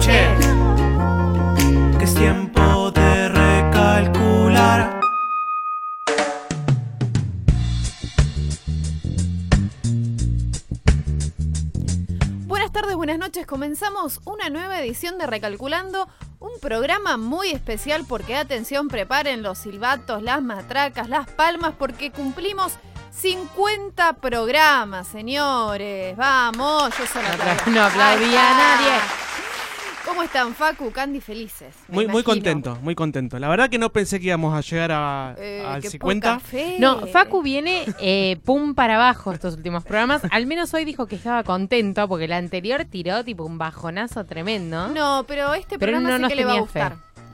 Que es tiempo de recalcular. Buenas tardes, buenas noches. Comenzamos una nueva edición de Recalculando, un programa muy especial porque, atención, preparen los silbatos, las matracas, las palmas, porque cumplimos 50 programas, señores. Vamos, yo solo. No aplaudía a nadie. ¿Cómo están, Facu, Candy, felices? Muy, muy contento, muy contento. La verdad que no pensé que íbamos a llegar a, Eh, al qué 50. poca fe. No, Facu viene eh, pum para abajo estos últimos programas. Al menos hoy dijo que estaba contento porque el anterior tiró tipo un bajonazo tremendo. No, pero este Pero programa no nos que le va a fe.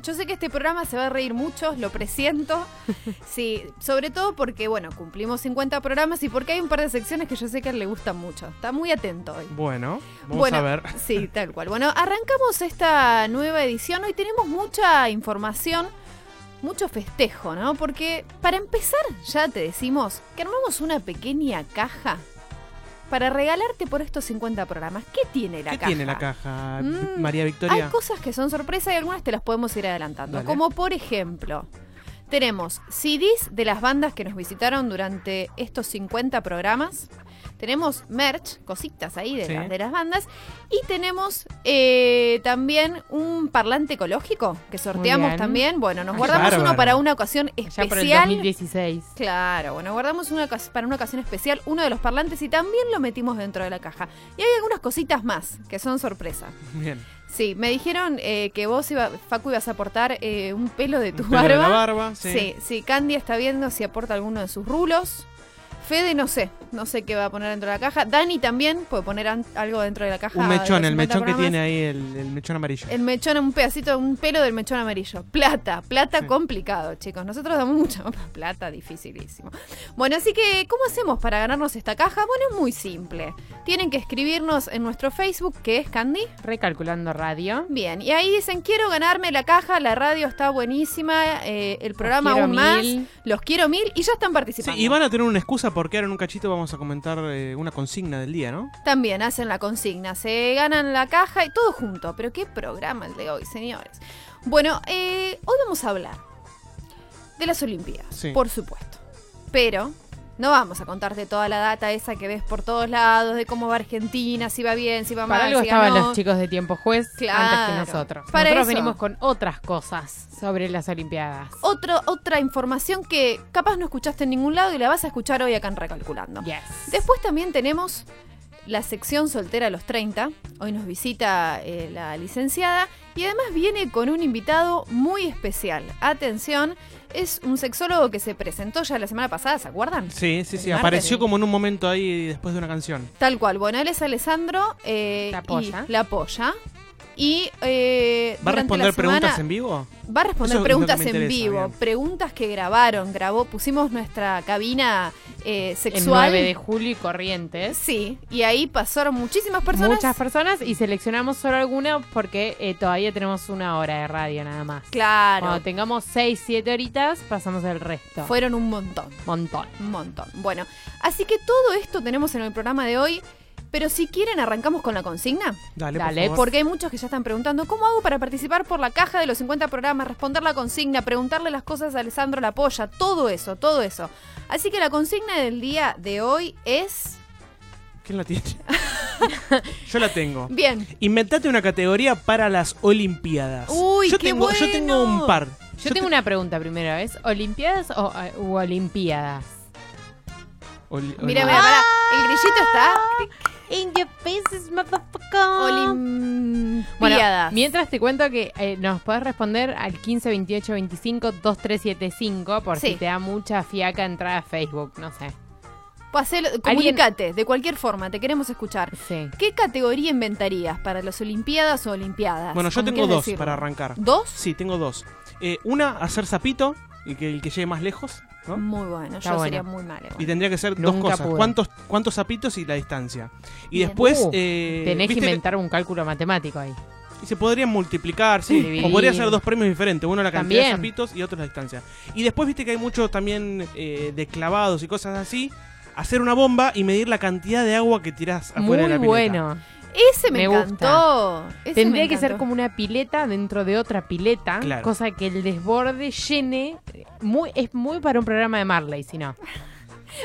Yo sé que este programa se va a reír mucho, lo presiento. Sí, sobre todo porque, bueno, cumplimos 50 programas y porque hay un par de secciones que yo sé que a él le gustan mucho. Está muy atento hoy. Bueno, vamos bueno, a ver. Sí, tal cual. Bueno, arrancamos esta nueva edición. Hoy tenemos mucha información, mucho festejo, ¿no? Porque para empezar, ya te decimos que armamos una pequeña caja para regalarte por estos 50 programas. ¿Qué tiene la ¿Qué caja? tiene la caja, Mm, María Victoria? Hay cosas que son sorpresa y algunas te las podemos ir adelantando. Dale. Como por ejemplo, tenemos CDs de las bandas que nos visitaron durante estos 50 programas. Tenemos merch, cositas ahí de, Sí. las, de las bandas. Y tenemos eh, también un parlante ecológico que sorteamos también. Bueno, nos Ay, guardamos uno para una ocasión Ya por el especial. 2016. Claro, bueno, guardamos una para una ocasión especial uno de los parlantes y también lo metimos dentro de la caja. Y hay algunas cositas más que son sorpresa. Bien. Sí, me dijeron eh, que vos, iba, Facu, ibas a aportar eh, un pelo de tu Un pelo barba. de la barba, sí. sí, sí, Candy está viendo si aporta alguno de sus rulos. Fede, no sé, no sé qué va a poner dentro de la caja. Dani también puede poner algo dentro de la caja. Un mechón, el 50 mechón que tiene ahí, el, el mechón amarillo. El mechón, un pedacito, un pelo del mechón amarillo. Plata, plata Sí. complicado, chicos. Nosotros damos mucha plata, dificilísimo. Bueno, así que, ¿cómo hacemos para ganarnos esta caja? Bueno, es muy simple. Tienen que escribirnos en nuestro Facebook, que es Candy. Recalculando radio. Bien, y ahí dicen, quiero ganarme la caja, la radio está buenísima, eh, el programa aún más, los quiero mil y ya están Sí, participando. y van a tener una excusa porque ahora en un cachito vamos a comentar eh, una consigna del día, ¿no? También hacen la consigna, se ganan la caja y todo junto. Pero qué programa el de hoy, señores. Bueno, eh, hoy vamos a hablar de las Olimpiadas, Sí. por supuesto. Pero no vamos a contarte toda la data esa que ves por todos lados, de cómo va Argentina, si va bien, si va mal, Para algo si estaban ganó. los chicos de tiempo juez Claro. antes que nosotros. Para nosotros eso. venimos con otras cosas sobre las Olimpiadas. Otro, otra información que capaz no escuchaste en ningún lado y la vas a escuchar hoy acá en Recalculando. Yes. Después también tenemos la sección soltera a los 30. Hoy nos visita eh, la licenciada y además viene con un invitado muy especial. Atención, es un sexólogo que se presentó ya la semana pasada, ¿se acuerdan? Sí, sí, sí. Apareció como en un momento ahí después de una canción. Tal cual. Bueno, él es Alessandro. eh, La apoya. y la apoya. Y eh, ¿Va a responder preguntas en vivo? Va a responder Eso preguntas en vivo, bien. preguntas que grabaron, grabó, pusimos nuestra cabina eh, El sexual. 9 de julio y Corrientes. Sí, y ahí pasaron muchísimas personas. Muchas personas y seleccionamos solo algunas porque eh, todavía tenemos una hora de radio nada más. Claro, Cuando tengamos 6, 7 horitas, pasamos el resto. fueron un montón, montón. un montón. Bueno, así que todo esto tenemos en el programa de hoy. Pero si quieren, arrancamos con la consigna. Dale, Dale, por favor. Porque hay muchos que ya están preguntando, ¿cómo hago para participar por la caja de los 50 programas? Responder la consigna, preguntarle las cosas a Alessandro La Polla, todo eso, todo eso. Así que la consigna del día de hoy es... ¿Quién la tiene? Yo la tengo. Bien, Inventate una categoría para las Olimpiadas. Uy, yo qué tengo, Yo tengo bueno. un par. Yo tengo una pregunta primero, ¿es Olimpiadas o u Olimpiadas? Oli- mira, el grillito está... In your faces, motherfucker. Olimpiadas. Bueno, mientras te cuento que eh, nos podés responder al 15 28 25 2375 por Sí. si te da mucha fiaca entrar a Facebook, no sé. Hacelo- comunicate, de cualquier forma, te queremos escuchar. Sí. ¿Qué categoría inventarías para las Olimpiadas o Olimpiadas? Bueno, yo tengo dos decirlo. para arrancar. ¿Dos? Sí, tengo dos. Eh, una, hacer zapito y que el que llegue más lejos. ¿No? Muy bueno, Está yo bueno. sería muy mala. Y tendría que ser dos Nunca cosas. pude. ¿Cuántos, ¿Cuántos zapitos y la distancia? Y Bien. después... Uh, eh, Tenés que inventar un cálculo matemático ahí. Y se podrían multiplicar, sí. Dividir. O podría ser dos premios diferentes. Uno la cantidad de zapitos y otro la distancia. Y después viste que hay mucho también eh, de clavados y cosas así. hacer una bomba y medir la cantidad de agua que tirás afuera Muy de la pileta. bueno. Ese me, Me encantó. Ese Tendría me que ser como una pileta dentro de otra pileta, Claro. cosa que el desborde llene. Muy, es muy para un programa de Marley, si no.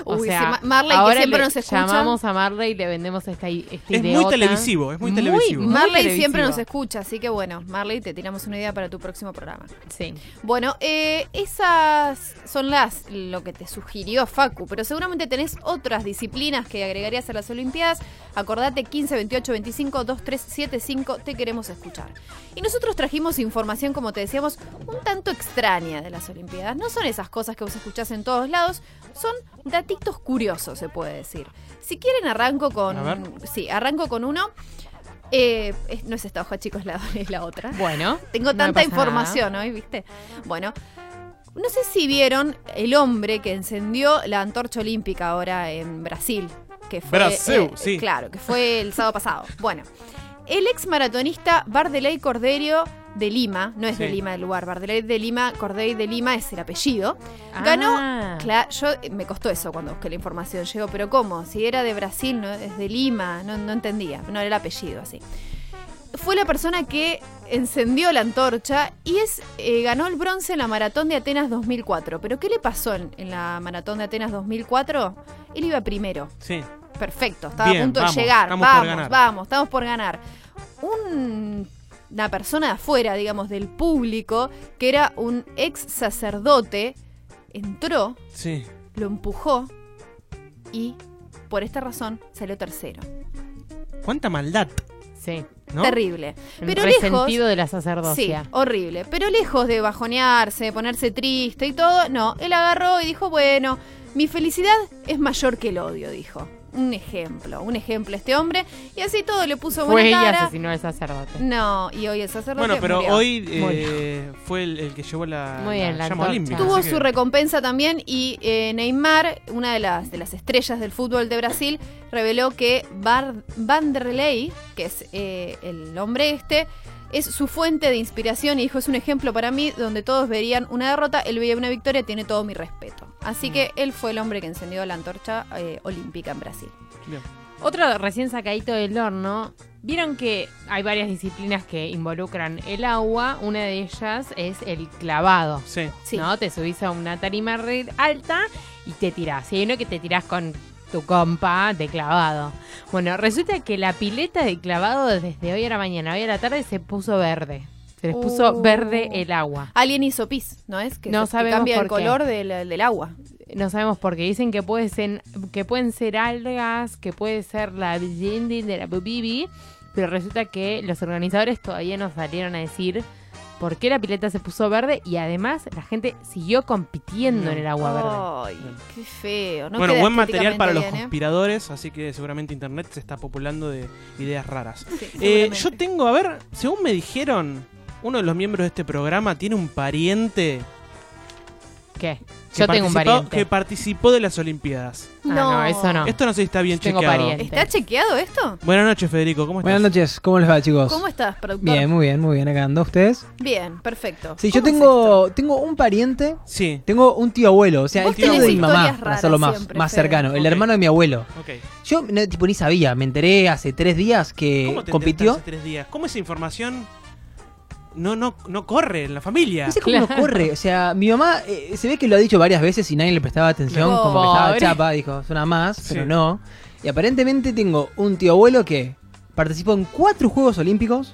O Uy, sea, Marley, que siempre le nos escucha. Llamamos a Marley y le vendemos esta, esta Es muy televisivo, es muy televisivo. muy Marley televisivo. siempre nos escucha, así que bueno, Marley, te tiramos una idea para tu próximo programa. Sí. Bueno, eh, esas son las lo que te sugirió Facu, pero seguramente tenés otras disciplinas que agregarías a las Olimpiadas. Acordate 15, 28, 25, 2375, te queremos escuchar. Y nosotros trajimos información, como te decíamos, un tanto extraña de las Olimpiadas. No son esas cosas que vos escuchás en todos lados, son datitos curiosos, se puede decir. Si quieren, arranco con. A ver. Sí, arranco con uno. Eh, es- no es esta hoja, chicos, la, es la otra. Bueno. Tengo tanta información hoy, ¿viste? Bueno, no sé si vieron el hombre que encendió la antorcha olímpica ahora en Brasil. Que fue, Brasil, sí. Claro, que fue el sábado pasado. Bueno, el ex maratonista Bardeley Corderio de Lima, no es de. Lima el lugar, Bardeley de Lima, Cordeiro de Lima es el apellido. nada. Ganó, Ah. Yo eh, me costó eso cuando busqué la información. Llegó, pero ¿cómo? Si era de Brasil, no es de Lima, no, no entendía. No era el apellido así. Fue la persona que encendió la antorcha y es eh, ganó el bronce en la maratón de Atenas 2004. Pero ¿qué le pasó en, en la maratón de Atenas 2004? Él iba primero. Sí. Perfecto, estaba Bien, a punto vamos, de llegar. estamos por Vamos, ganar. vamos, estamos por ganar. Un- una persona de afuera, digamos, del público, que era un ex sacerdote, entró, Sí. lo empujó y por esta razón salió tercero. ¿Cuánta maldad? Sí. ¿no? Terrible. El Pero lejos. resentido de la Sí, sacerdocia. horrible. Pero lejos de bajonearse, de ponerse triste y todo, no. Él agarró y dijo, bueno, mi felicidad es mayor que el odio, dijo. Un ejemplo, un ejemplo este hombre. Y así todo le puso Fue buena ella cara. asesinó al sacerdote. No, y hoy el sacerdote Bueno, pero murió. hoy eh, fue el, el que llevó la, Muy bien, la llama antorcha. olímpica. Tuvo así su que- recompensa también y eh, Neymar, una de las, de las estrellas del fútbol de Brasil, reveló que Bar Vanderlei, que es eh, el hombre este, es su fuente de inspiración y dijo, es un ejemplo para mí donde todos verían una derrota, él veía una victoria, tiene todo mi respeto. Así que él fue el hombre que encendió la antorcha eh, olímpica en Brasil. Bien. Otro recién sacadito del horno. Vieron que hay varias disciplinas que involucran el agua. Una de ellas es el clavado. Sí. Sí. ¿No? Te subís a una tarima alta y te tirás. Y hay uno que te tirás con tu compa de clavado. Bueno, resulta que la pileta de clavado desde hoy a la mañana, hoy a la tarde, se puso verde. Se les puso Uh. verde el agua. Alguien hizo pis, ¿no es? Que, No se- que sabemos cambia el qué. color del, del agua. No sabemos por qué. Dicen que, puede ser, que pueden ser algas, que puede ser la de la bubibi, pero resulta que los organizadores todavía no salieron a decir por qué la pileta se puso verde y además la gente siguió compitiendo No. en el agua verde. Ay, qué feo. No bueno, buen material para los ¿eh? conspiradores, así que seguramente internet se está populando de ideas raras. Sí, Eh, yo tengo, a ver, según me dijeron, uno de los miembros de este programa tiene un pariente ¿Qué? que Yo tengo un pariente. que participó de las Olimpiadas. Ah, no, eso no. Esto no sé si está bien Tengo chequeado. pariente. ¿Está chequeado esto? Buenas noches, Federico, ¿cómo estás? Buenas noches, ¿cómo les va chicos? ¿Cómo estás, productor? Bien, muy bien, muy bien, acá ando ustedes. Bien, perfecto. Sí, yo ¿Cómo es tengo, tengo un pariente, Sí, tengo un tío abuelo, o sea, el tío de mi mamá, para hacerlo más, siempre, más cercano, el hermano de mi abuelo. ok. Yo no, tipo ni sabía, me enteré hace tres días que ¿Cómo te compitió. hace tres días? ¿Cómo esa información no, no, no corre en la familia? No sé cómo no corre, o sea, mi mamá eh, se ve que lo ha dicho varias veces y nadie le prestaba atención, No. como que estaba Pobre. chapa, dijo, suena más, pero no. Y aparentemente tengo un tío abuelo que participó en cuatro Juegos Olímpicos,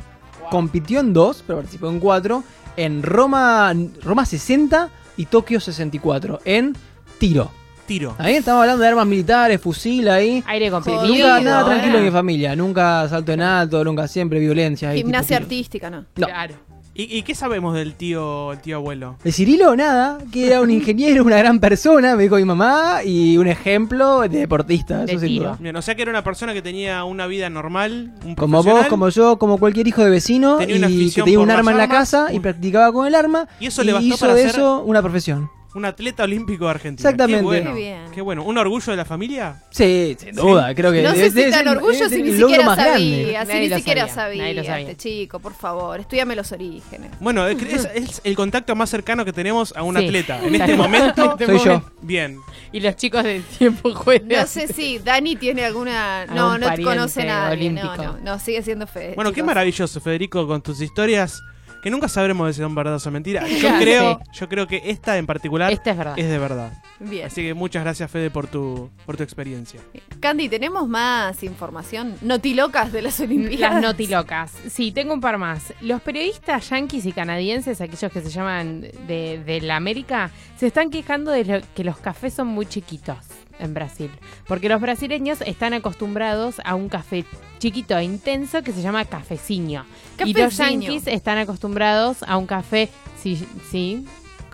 compitió en dos, pero participó en cuatro, en Roma, Roma 60 y Tokio 64, en tiro. Tiro. Ahí estamos hablando de armas militares, fusil ahí. Aire comprimido. Nunca nada ¿eh? tranquilo en mi familia, nunca salto en alto, nunca siempre violencia. ahí, Gimnasia tipo tiro. artística, ¿no? No. Claro. ¿Y, y qué sabemos del tío, el tío abuelo? De Cirilo, nada, que era un ingeniero, una gran persona, me dijo mi mamá, y un ejemplo de deportista, De eso sin tiro. duda. Bien, o sea que era una persona que tenía una vida normal, un Como vos, como yo, como cualquier hijo de vecino, Tenía una y que tenía un arma en la casa y practicaba con el arma, Y eso le bastó hizo para de ser- eso una profesión. Un atleta olímpico de Argentina. Exactamente. Qué bueno. Qué bien. Qué bueno. ¿Un orgullo de la familia? Sí, sin duda, creo que No sé si tan el- si ni siquiera sabía, si Nadie ni lo siquiera sabía, nadie lo sabía sabía. este chico, por favor, estudiame los orígenes. Bueno, es, es- es el contacto más cercano que tenemos a un Sí. atleta. En este momento, Este Soy yo. momento. bien. Y los chicos de tiempo juegan. No sé si Dani tiene alguna... No, no conoce a nadie. No, no, no, sigue siendo fe. Bueno, qué maravilloso, Federico, con tus historias que nunca sabremos si son verdad o mentira. Yo creo, yo creo que esta en particular Esta es verdad. es de verdad. Bien. Así que muchas gracias, Fede, por tu, por tu experiencia. Candy, ¿tenemos más información? Notilocas de las Olimpiadas. Las notilocas. Sí, tengo un par más. Los periodistas yanquis y canadienses, aquellos que se llaman de, de la América, se están quejando de lo- que los cafés son muy chiquitos en Brasil. Porque los brasileños están acostumbrados a un café chiquito e intenso que se llama cafeciño. Y los yanquis están acostumbrados a un café, sí, sí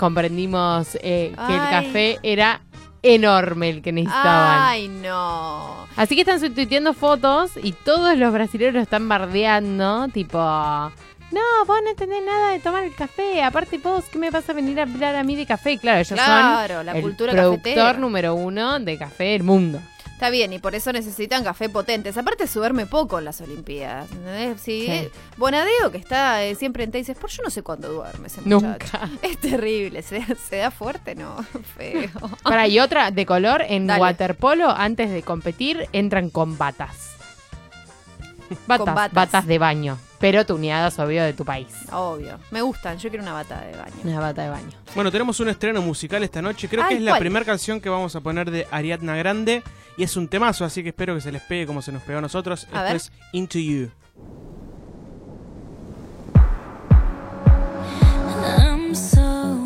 comprendimos eh, que el café era enorme el que necesitaban. Ay, no. Así que están subtuiteando fotos y todos los brasileños lo están bardeando, tipo, no, vos no entendés nada de tomar el café, aparte vos, ¿qué me vas a venir a hablar a mí de café? Claro, ellos Claro, son la el cultura productor cafetera. número uno de café del mundo. Está bien, y por eso necesitan café potentes. Aparte, se duerme poco en las Olimpiadas. ¿entendés? Sí, Bonadeo, que está eh, siempre en tenis, por yo no sé cuándo duerme ese muchacho. Nunca. Es terrible, se, se da fuerte, ¿no? Feo. Para, y otra de color, en Dale. waterpolo, antes de competir, entran con batas. Batas, Con batas. batas de baño, pero tuneadas, obvio, de tu país. Obvio. Me gustan, yo quiero una bata de baño. Una bata de baño. Bueno, tenemos un estreno musical esta noche. Creo Ay, que es la ¿cuál? primera canción que vamos a poner de Ariadna Grande. Y es un temazo, así que espero que se les pegue como se nos pegó a nosotros. A Esto ver. es Into You. I'm so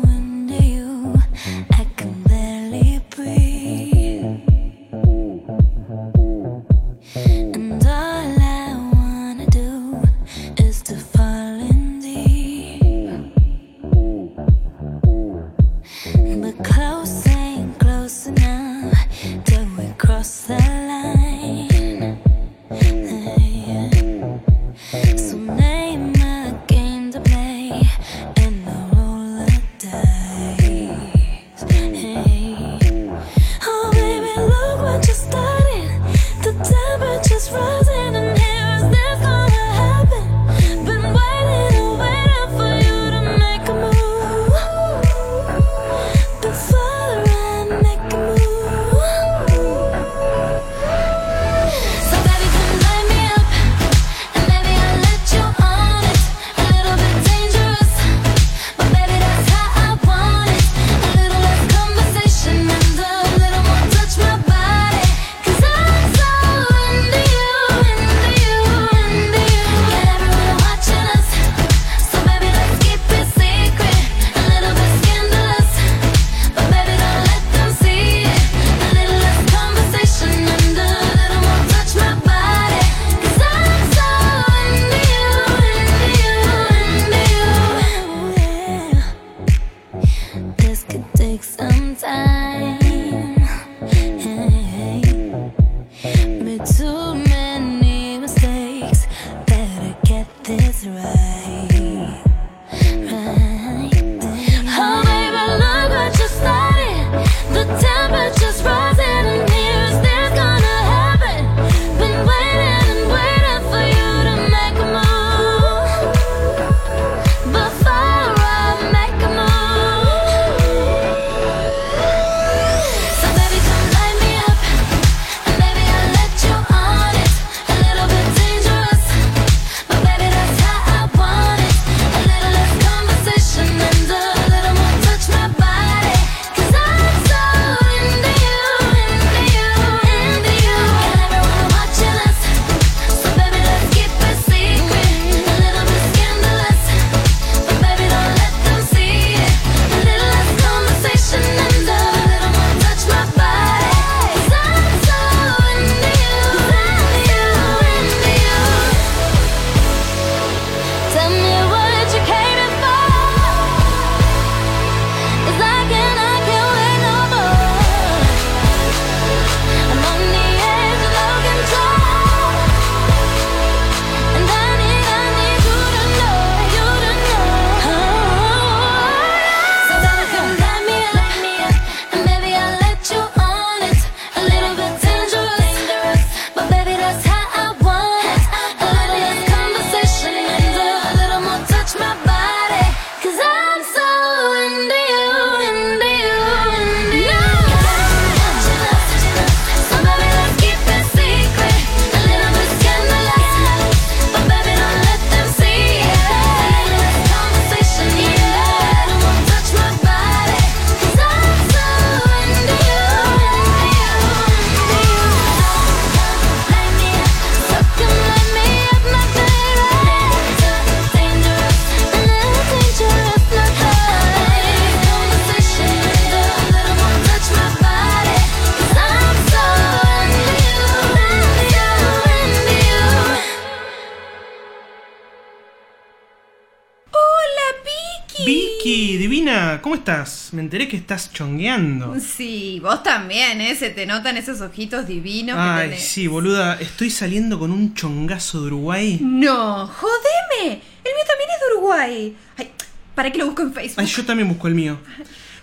Vicky, divina, ¿cómo estás? Me enteré que estás chongueando. Sí, vos también, ¿eh? Se te notan esos ojitos divinos que Ay, tenés. sí, boluda, estoy saliendo con un chongazo de Uruguay. No, jodeme. El mío también es de Uruguay. Ay, ¿para qué lo busco en Facebook? Ay, yo también busco el mío.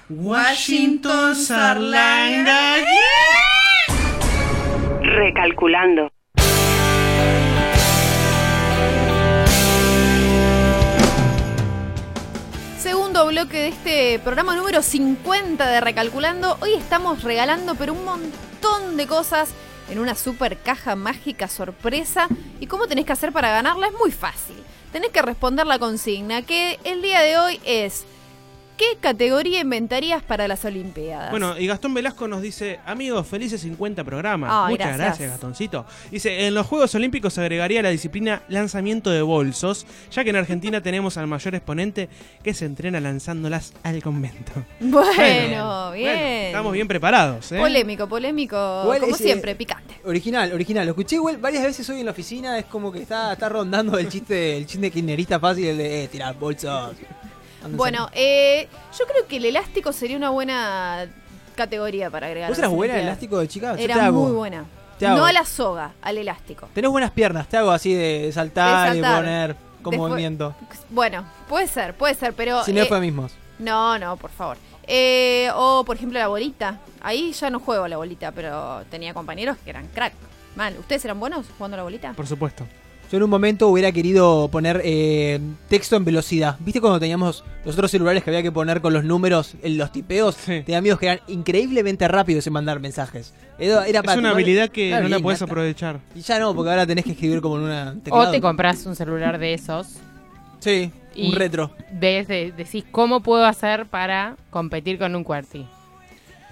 Washington Sarlanga. Recalculando. Bloque de este programa número 50 de Recalculando. Hoy estamos regalando pero un montón de cosas en una super caja mágica sorpresa. ¿Y cómo tenés que hacer para ganarla? Es muy fácil. Tenés que responder la consigna que el día de hoy es ¿Qué categoría inventarías para las Olimpiadas? Bueno, y Gastón Velasco nos dice, amigos, felices 50 programas. Muchas gracias. gracias. Gastoncito. Dice, en los Juegos Olímpicos agregaría la disciplina lanzamiento de bolsos, ya que en Argentina tenemos al mayor exponente que se entrena lanzándolas al convento. bueno, bien. Bueno, estamos bien preparados, ¿eh? Polémico, polémico, como ese- siempre, picante. Original, original. Lo escuché igual varias veces hoy en la oficina. Es como que está, está rondando el chiste, el chiste kirchnerista fácil, de eh, tirar bolsos. Bueno, eh, yo creo que el elástico sería una buena categoría para agregar. ¿Vos eras buena en elástico de chica? Te Era hago. muy buena. Te hago. No a la soga, al elástico. Tenés buenas piernas, te hago así de saltar, De y saltar. poner con Después- movimiento. Bueno, puede ser, puede ser, pero. Sin eh, eufemismos. no, no, por favor. Eh, o, por ejemplo, la bolita. Ahí ya no juego a la bolita, pero tenía compañeros que eran crack. Mal. ¿Ustedes eran buenos jugando a la bolita? Por supuesto. Yo en un momento hubiera querido poner eh, texto en velocidad. ¿Viste cuando teníamos los otros celulares que había que poner con los números en los tipeos? Sí. Tenía amigos que eran increíblemente rápidos en mandar mensajes. Era, era Es para una tomar- habilidad que Claro, no la nata. aprovechar. Y ya no, porque ahora tenés que escribir como en una O te compras un celular de esos. Sí, Y- un retro. Ves, de- decís, ¿cómo puedo hacer para competir con un QWERTY?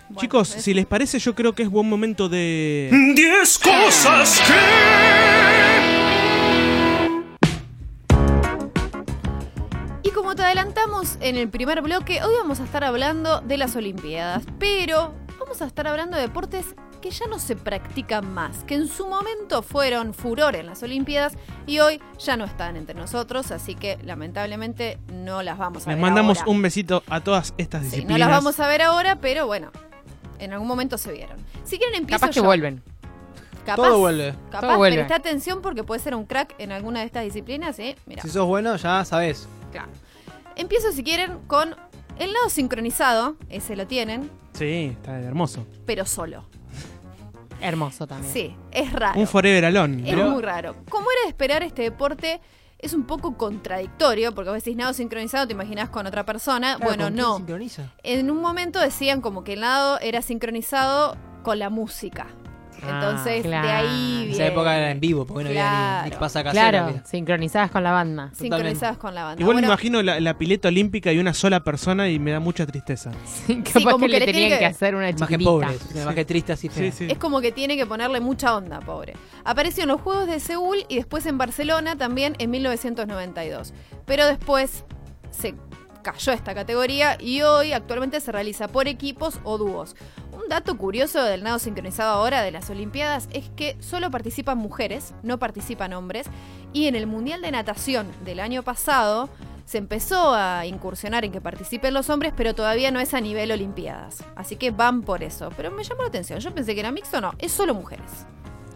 Bueno, Chicos, si les parece, yo creo que es buen momento de... 10 cosas Y adelantamos en el primer bloque, hoy vamos a estar hablando de las Olimpiadas, pero vamos a estar hablando de deportes que ya no se practican más, que en su momento fueron furor en las Olimpiadas y hoy ya no están entre nosotros, así que lamentablemente no las vamos a Les ver mandamos ahora. un besito a todas estas Sí, disciplinas. no las vamos a ver ahora, pero bueno, en algún momento se vieron. Si quieren empiezo Capaz que yo. vuelven. Capaz, Todo vuelve. Capaz, Todo vuelve. presta atención porque puede ser un crack en alguna de estas disciplinas, ¿eh? Mira. Si sos bueno, ya sabés. Claro. Empiezo, si quieren, con el lado sincronizado. Ese lo tienen, Sí, está hermoso. pero solo. Hermoso también. Sí, es raro. Un forever alone. es ¿no? muy raro. Como era de esperar, este deporte es un poco contradictorio, porque vos decís nado sincronizado, te imaginás con otra persona. Claro, bueno, ¿con qué no. sincroniza? En un momento decían como que el nado era sincronizado con la música. Ah, Entonces, de ahí En viene. esa época era en vivo, porque no había ni, ni Claro. pasa casera. Claro, mira. sincronizadas con la banda. Sincronizados con la banda. Igual Bueno, me imagino la, la pileta olímpica y una sola persona y me da mucha tristeza. Capaz como que, que le tenían que- que hacer una chiquitita. pobre, una imagen triste así. Sí, sí. Es como que tiene que ponerle mucha onda, pobre. Apareció en los Juegos de Seúl y después en Barcelona también en 1992. Pero después se cayó esta categoría y hoy actualmente se realiza por equipos o dúos. Un dato curioso del nado sincronizado ahora de las Olimpiadas es que solo participan mujeres, no participan hombres, y en el Mundial de Natación del año pasado se empezó a incursionar en que participen los hombres, pero todavía no es a nivel Olimpiadas. Así que van por eso. Pero me llamó la atención. Yo pensé que era mixto, no, es solo mujeres.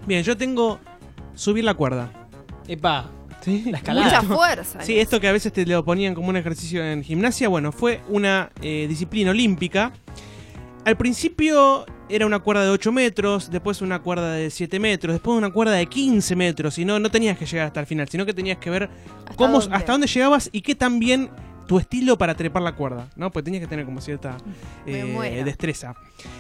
Bien, yo tengo subir la cuerda. Epa, ¿Sí? la escalada. Mucha fuerza. Sí, esto que a veces te lo ponían como un ejercicio en gimnasia, bueno, fue una eh, disciplina olímpica. Al principio era una cuerda de 8 metros, después una cuerda de 7 metros, después una cuerda de 15 metros, y no, no tenías que llegar hasta el final, sino que tenías que ver ¿Hasta cómo, dónde? hasta dónde llegabas y qué tan bien tu estilo para trepar la cuerda, ¿no? Pues tenías que tener como cierta eh, destreza.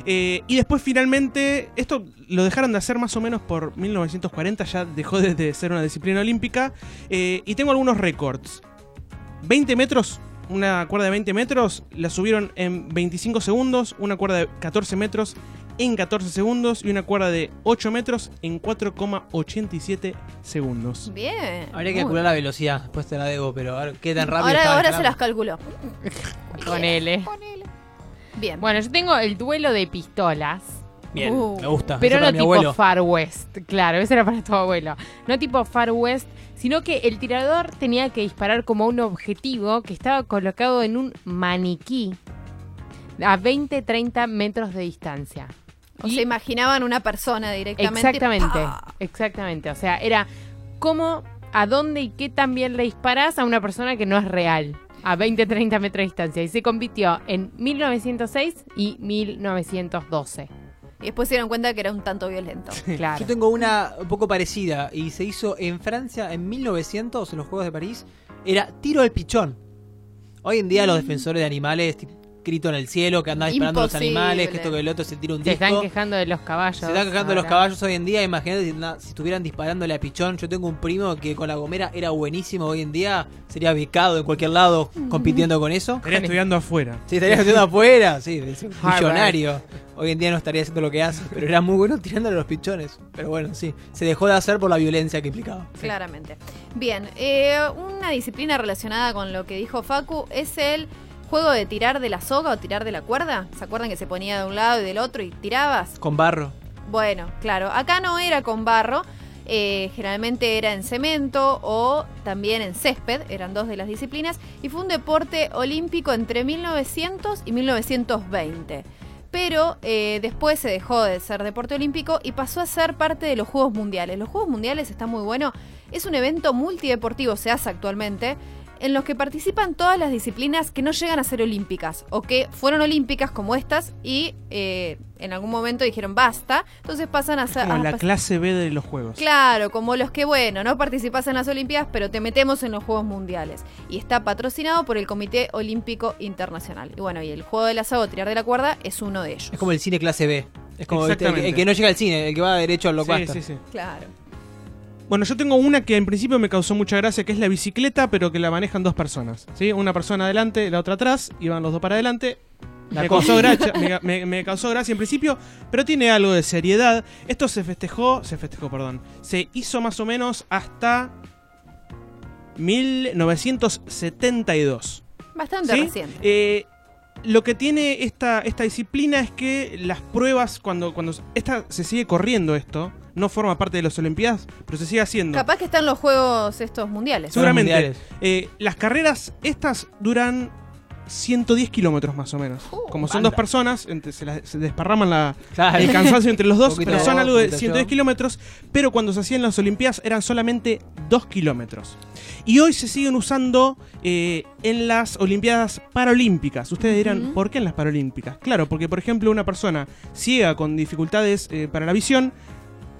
Eh, y después finalmente, esto lo dejaron de hacer más o menos por 1940, ya dejó de, de ser una disciplina olímpica, eh, y tengo algunos récords. 20 metros, una cuerda de 20 metros, la subieron en 25 segundos, una cuerda de 14 metros en 14 segundos y una cuerda de 8 metros en 4,87 segundos. Bien. Habría que calcular la velocidad, después te la debo, pero ahora qué tan rápido Ahora, estaba ahora se las calculó. Con L. Bien. Bueno, yo tengo el duelo de pistolas. Bien, Uh. me gusta. Pero no para mi tipo abuelo. Far West, claro, ese era para tu abuelo. No tipo Far West, sino que el tirador tenía que disparar como un objetivo que estaba colocado en un maniquí a 20-30 metros de distancia. O Y- se imaginaban una persona directamente. Exactamente, exactamente. O sea, era cómo, a dónde y qué también le disparas a una persona que no es real. A 20-30 metros de distancia. Y se convirtió en 1906 y 1912. Y después se dieron cuenta que era un tanto violento. Claro. Yo tengo una un poco parecida y se hizo en Francia en 1900, en los Juegos de París. Era tiro al pichón. Hoy en día los defensores de animales, grito en el cielo, que andan disparando a los animales, que esto que el otro se tira un Se disco. están quejando de los caballos. Se están quejando de los caballos hoy en día. Imagínate si, na- si estuvieran disparándole a pichón. Yo tengo un primo que con la gomera era buenísimo. Hoy en día sería becado en cualquier lado compitiendo con eso. Estaría estudiando afuera. Sí, estaría estudiando afuera. Sí, millonario. Hoy en día no estaría haciendo lo que hace. Pero era muy bueno tirándole a los pichones. Pero bueno, sí. Se dejó de hacer por la violencia que implicaba. Claramente. Bien, eh, una disciplina relacionada con lo que dijo Facu es el juego de tirar de la soga o tirar de la cuerda. ¿Se acuerdan que se ponía de un lado y del otro y tirabas? Con barro. Bueno, claro, acá no era con barro, eh, generalmente era en cemento o también en césped, eran dos de las disciplinas, y fue un deporte olímpico entre 1900 y 1920. Pero eh, después se dejó de ser deporte olímpico y pasó a ser parte de los Juegos Mundiales. Los Juegos Mundiales está muy bueno, es un evento multideportivo, se hace actualmente, en los que participan todas las disciplinas que no llegan a ser olímpicas o que fueron olímpicas como estas y eh, en algún momento dijeron basta, entonces pasan a ser... Como a la clase B de los juegos. Claro, como los que, bueno, no participas en las Olimpiadas, pero te metemos en los Juegos Mundiales. Y está patrocinado por el Comité Olímpico Internacional. Y bueno, y el juego del asado, tirar de la cuerda, es uno de ellos. Es como el cine clase B. Es como el, que no llega al cine, el que va derecho al Sí, blockbuster. sí, sí. Claro. Bueno, yo tengo una que en principio me causó mucha gracia, que es la bicicleta, pero que la manejan dos personas. ¿sí? Una persona adelante, la otra atrás, y van los dos para adelante. La Me causó, gracia, me, me- me causó gracia en principio, pero tiene algo de seriedad. Esto se festejó, se festejó, perdón, se hizo más o menos hasta 1972. Bastante ¿sí? reciente. Eh, lo que tiene esta, esta disciplina es que las pruebas, cuando, cuando esta, se sigue corriendo esto, no forma parte de las Olimpiadas, pero se sigue haciendo. Capaz que están los Juegos estos mundiales. Seguramente. mundiales. Eh, las carreras, estas duran 110 kilómetros más o menos. Uh, Como son banda. dos personas, entre- se, la- se desparraman la, Claro. el cansancio entre los dos, pero son algo de poquito 110 yo. kilómetros, pero cuando se hacían las Olimpiadas eran solamente 2 kilómetros. Y hoy se siguen usando eh, en las Olimpiadas Paralímpicas. Ustedes dirán. ¿por qué en las Paralímpicas? Claro, porque por ejemplo una persona ciega con dificultades eh, para la visión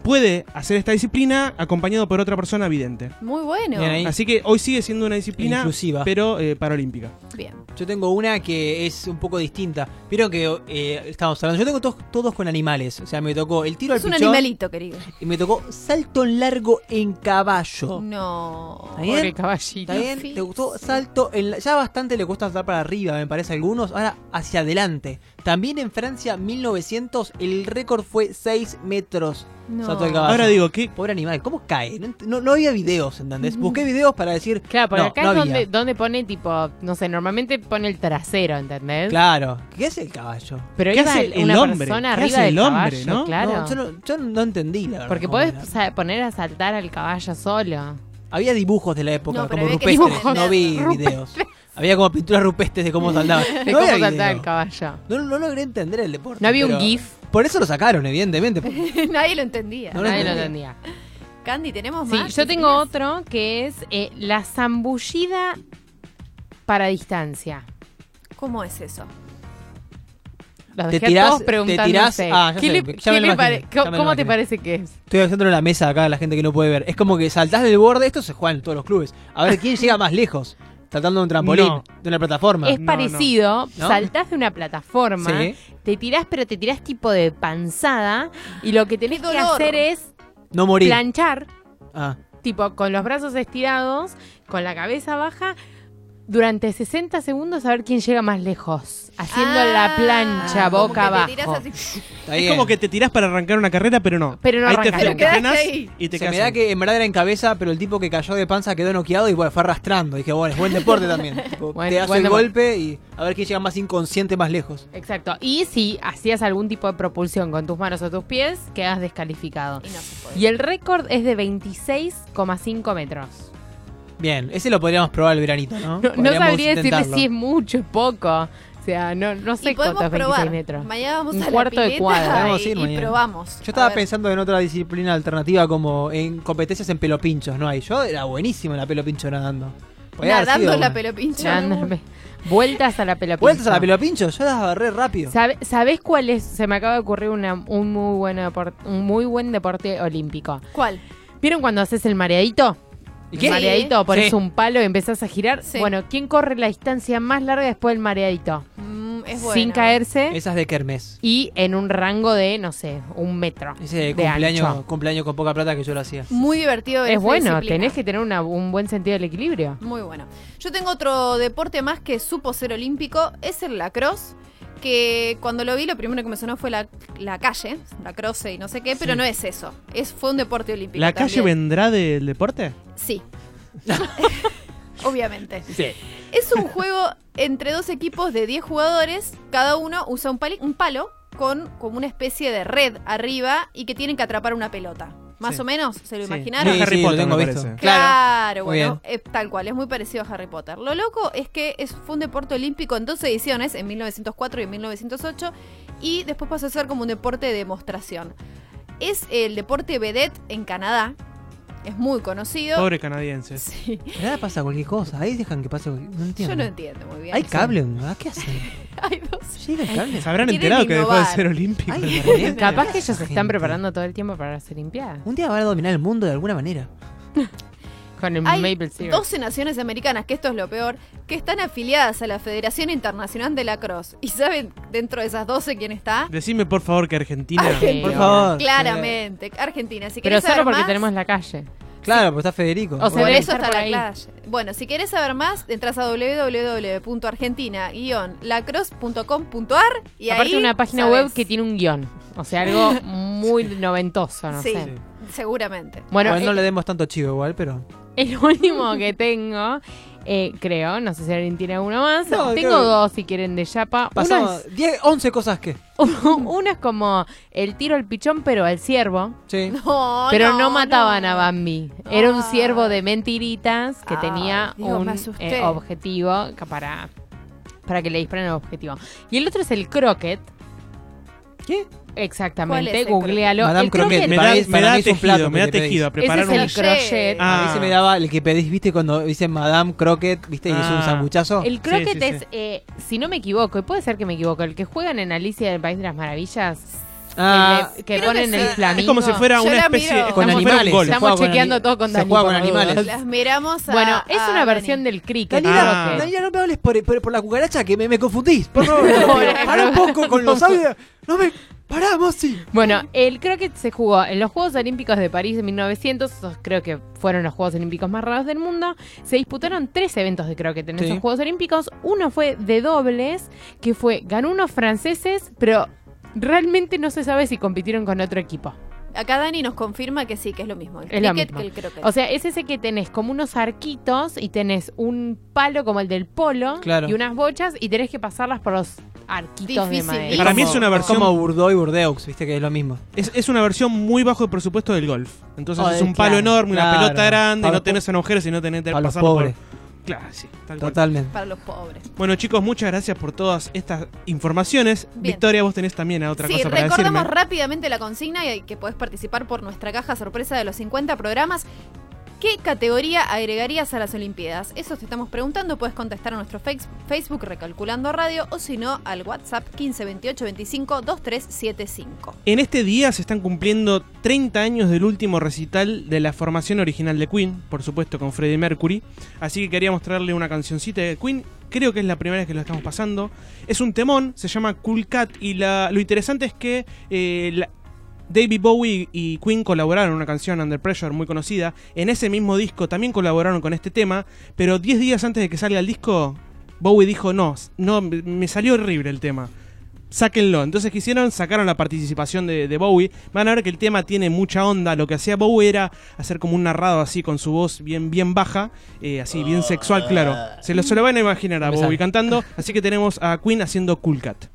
puede hacer esta disciplina acompañado por otra persona vidente. Muy bueno. Bien ahí. Así que hoy sigue siendo una disciplina, Inclusiva. pero eh, paralímpica. Bien. Yo tengo una que es un poco distinta. Vieron que eh, estamos hablando. Yo tengo todos, todos con animales. O sea, me tocó el tiro Es al un pichón animalito, querido. y me tocó salto en largo en caballo. No. ¿Está bien? Pobre caballito. ¿Está bien? ¿Te gustó? Salto en la- Ya bastante le cuesta saltar para arriba, me parece a algunos. Ahora hacia adelante. También en Francia 1900 el récord fue 6 metros. No. Salto del caballo. Ahora digo, ¿qué, Pobre animal, ¿cómo cae? No, no- no había videos, ¿entendés? Busqué videos para decir. Claro, porque no, acá no es donde, donde pone tipo, no sé, normalmente pone el trasero, ¿entendés? Claro. ¿Qué es el caballo? Pero ¿Qué iba hace el- una hombre? persona ¿Qué arriba hace del el hombre, caballo, no? claro. No, yo, no, yo no entendí, la verdad. Porque podés era. poner a saltar al caballo solo. Había dibujos de la época, como rupestres. No vi videos. Había como pinturas rupestres de cómo saltaban. De No cómo video. el caballo. No, no logré entender el deporte. No había un GIF. Por eso lo sacaron, evidentemente. Nadie lo entendía. No lo Nadie lo entendía. entendía. Candy, ¿tenemos Sí, más? yo tengo otro que es eh, la zambullida para distancia. ¿Cómo es eso? Los Te dejé a tirás- todos te preguntándose. tirás- ah, ya ¿Qué sé, le- ya qué pare- ¿Cómo, te parece que es? Estoy haciendo la mesa acá a la gente que no puede ver. Es como que saltás del borde. Esto se juega en todos los clubes. A ver quién llega más lejos. Saltando de un trampolín, No. de una plataforma. Es no, parecido, ¿No? saltás de una plataforma, Sí. te tirás, pero te tirás tipo de panzada, y lo que tenés ¡Qué que hacer es No morir. planchar, Ah, tipo con los brazos estirados, con la cabeza baja, durante 60 segundos a ver quién llega más lejos. Haciendo Ah, la plancha como boca te abajo. Es bien. como que te tirás para arrancar una carrera, pero no. Pero no ahí te, arrancas nunca. te frenas ahí. y te Se me da que en verdad era en cabeza, pero el tipo que cayó de panza quedó noqueado y bueno, fue arrastrando. Dije, bueno, es buen deporte también. Tipo, te das el golpe y a ver quién llega más inconsciente más lejos. Exacto. Y si hacías algún tipo de propulsión con tus manos o tus pies, quedas descalificado. Y no se puede. Y el récord es de 26,5 metros. Bien, ese lo podríamos probar el veranito, ¿no? No, sabría decirle intentarlo. si es mucho o poco. O sea, no, no sé y podemos cuánto es 26 probar. metros. Mañana vamos Un a cuarto la de cuadra. Y, ir y mañana. probamos. Yo estaba pensando en otra disciplina alternativa como en competencias en pelo pinchos, ¿no hay? Yo era buenísimo en la pelo pincho nadando. Podía Nadando la una. pelo pincho. Dándome Vueltas a la pelopincha. Vueltas a la pelo pincho, yo las agarré rápido. ¿Sabe- ¿Sabés cuál es? Se me acaba de ocurrir una, un, muy buen depor- un muy buen deporte olímpico. ¿Cuál? ¿Vieron cuando haces el mareadito? ¿Y El qué? mareadito, pones Sí. un palo y empezás a girar. Sí. Bueno, ¿quién corre la distancia más larga después del mareadito? Mm, es buena. Sin caerse Esas de Kermés. y en un rango de, no sé, un metro. Ese de de cumpleaños, ancho. cumpleaños con poca plata que yo lo hacía. Muy divertido. Es esa bueno, disciplina. tenés que tener una- un buen sentido del equilibrio. Muy bueno. Yo tengo otro deporte más que supo ser olímpico, es el lacrosse. Que cuando lo vi, lo primero que me sonó fue la, la calle, la croce y no sé qué, pero Sí. no es eso. Es, fue un deporte olímpico. ¿La calle también. vendrá del deporte? Sí. Obviamente. Sí. Es un juego entre dos equipos de 10 jugadores. Cada uno usa un, pali- un palo con como una especie de red arriba y que tienen que atrapar una pelota. Más Sí. o menos, ¿se lo Sí. imaginaron? Sí, Harry lo Potter, tengo visto. parece. Claro, Muy bueno, es tal cual, es muy parecido a Harry Potter. Lo loco es que es, fue un deporte olímpico en dos ediciones, en 1904 y en 1908, y después pasó a ser como un deporte de demostración. Es el deporte vedette en Canadá, es muy conocido. Pobre canadienses. Sí, Nada pasa cualquier cosa, ahí dejan que pase cualquier... No entiendo. yo no entiendo muy bien. Hay cable, ¿ah? ¿qué hacen? Hay dos. Llega el cable. ¿Se habrán Quieren enterado que dejó de innovar. ser olímpico? Ay. Capaz que ellos se Gente. están preparando todo el tiempo para las Olimpiadas. Un día van a dominar el mundo de alguna manera. Con el Hay Maple Syrup. 12 naciones americanas, que esto es lo peor, que están afiliadas a la Federación Internacional de la Cross. ¿Y saben dentro de esas 12 quién está? Decime por favor que Argentina. Argentina. Por favor. Claramente, Argentina. Si Pero solo saber porque más, tenemos la calle. Claro, pues está Federico. O sea, Por eso está por la ahí. clase. Bueno, si querés saber más, entras a www.argentina-lacrosse.com.ar y Aparte ahí una página web que tiene un guion. O sea, algo muy noventoso, no Sí. sé. Seguramente. Bueno, Bueno, no eh, le demos tanto chivo igual, pero... el último que tengo, eh, creo, no sé si alguien tiene uno más. No, tengo creo dos si quieren de Yapa. Pasamos 10, 11 cosas que... uno es como el tiro al pichón, pero al ciervo. Sí. No, Pero no, no, mataban no. a Bambi. Era un ciervo de mentiritas que tenía un eh, objetivo para, para que le disparen el objetivo. Y el otro es el croquet. ¿Qué? Exactamente, ¿Cuál es el googlealo. Madame El croquet. Me da, me da un plato tejido, me da te tejido. a pedís. Ese Preparar es el un... crochet. crochet. Ah. A mí se me daba el que pedís, ¿viste? Cuando dice Madame Croquet, ¿viste? Y es un Ah. sanguchazo. El croquet Sí, sí, es, sí. eh, si no me equivoco, y puede ser que me equivoco, el que juegan en Alicia del País de las Maravillas, Ah, que, le- que creo ponen que el sí. flamingo. Es como si fuera Yo una especie... miro. con un animales. se Estamos juega chequeando todo con Se Dani, juega por con las animales. Las miramos a. Bueno, es a una Dani. versión del cricket. Daniela, croquet. Daniela, no me hables por, por- por la cucaracha que me, me confundís. Por favor, para un poco con los audios. No me. Pará, Mossi. Bueno, el croquet se jugó en los Juegos Olímpicos de París de 1900, esos creo que fueron los Juegos Olímpicos más raros del mundo. Se disputaron tres eventos de croquet en Sí. esos Juegos Olímpicos. Uno fue de dobles, que fue, ganó unos franceses, pero realmente no se sabe si compitieron con otro equipo. Acá Dani nos confirma que sí, que es lo mismo. El Es lo mismo. que el croquet. O sea, es ese que tenés como unos arquitos y tenés un palo como el del polo Claro. y unas bochas y tenés que pasarlas por los arquitos de Difícil. madera. Para mí es una versión- Como Burdeaux y Burdeaux, ¿viste? Que es lo mismo. Es, es una versión muy bajo de presupuesto del golf. Entonces Oh, es un claro, palo enorme, una claro. pelota grande, Para no tenés agujeros y no tenés que pasarlo por-. Claro, sí, tal cual. Totalmente. para los pobres. Bueno, chicos, muchas gracias por todas estas informaciones. Bien. Victoria, vos tenés también otra sí, cosa para recordamos decirme. rápidamente la consigna y que podés participar por nuestra caja sorpresa de los 50 programas. ¿Qué categoría agregarías a las Olimpiadas? Eso te estamos preguntando. Puedes contestar a nuestro face- Facebook Recalculando Radio o si no al WhatsApp 1528 25 2375. En este día se están cumpliendo 30 años del último recital de la formación original de Queen, por supuesto con Freddie Mercury. Así que queríamos traerle una cancioncita de Queen. Creo que es la primera vez que lo estamos pasando. Es un temón, se llama Cool Cat y lo interesante es que eh, David Bowie y Queen colaboraron en una canción Under Pressure muy conocida. En ese mismo disco también colaboraron con este tema, pero 10 días antes de que salga el disco, Bowie dijo, no, no, me salió horrible el tema. Sáquenlo. Entonces quisieron, sacaron la participación de, de Bowie. Van a ver que el tema tiene mucha onda. Lo que hacía Bowie era hacer como un narrado así con su voz bien, bien baja, eh, así bien sexual, claro. Se lo, se lo van a imaginar a Bowie cantando. Así que tenemos a Queen haciendo Cool Cat.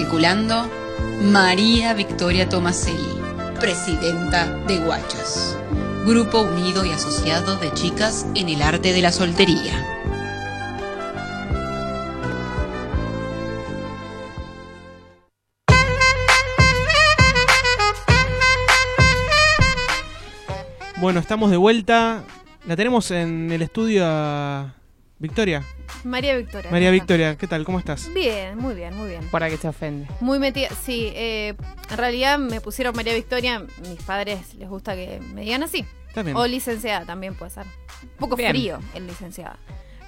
Recalculando María Victoria Tomaselli, presidenta de Guachas, Grupo Unido y Asociado de Chicas en el Arte de la Soltería. Bueno, estamos de vuelta. La tenemos en el estudio a Victoria. María Victoria. María. Victoria, ¿qué tal? ¿Cómo estás? Bien, muy bien, muy bien. Para que se ofende. Muy metida. Sí, eh, en realidad me pusieron María Victoria. Mis padres les gusta que me digan así. Bien. O licenciada también puede ser. Un poco Bien. frío el licenciada.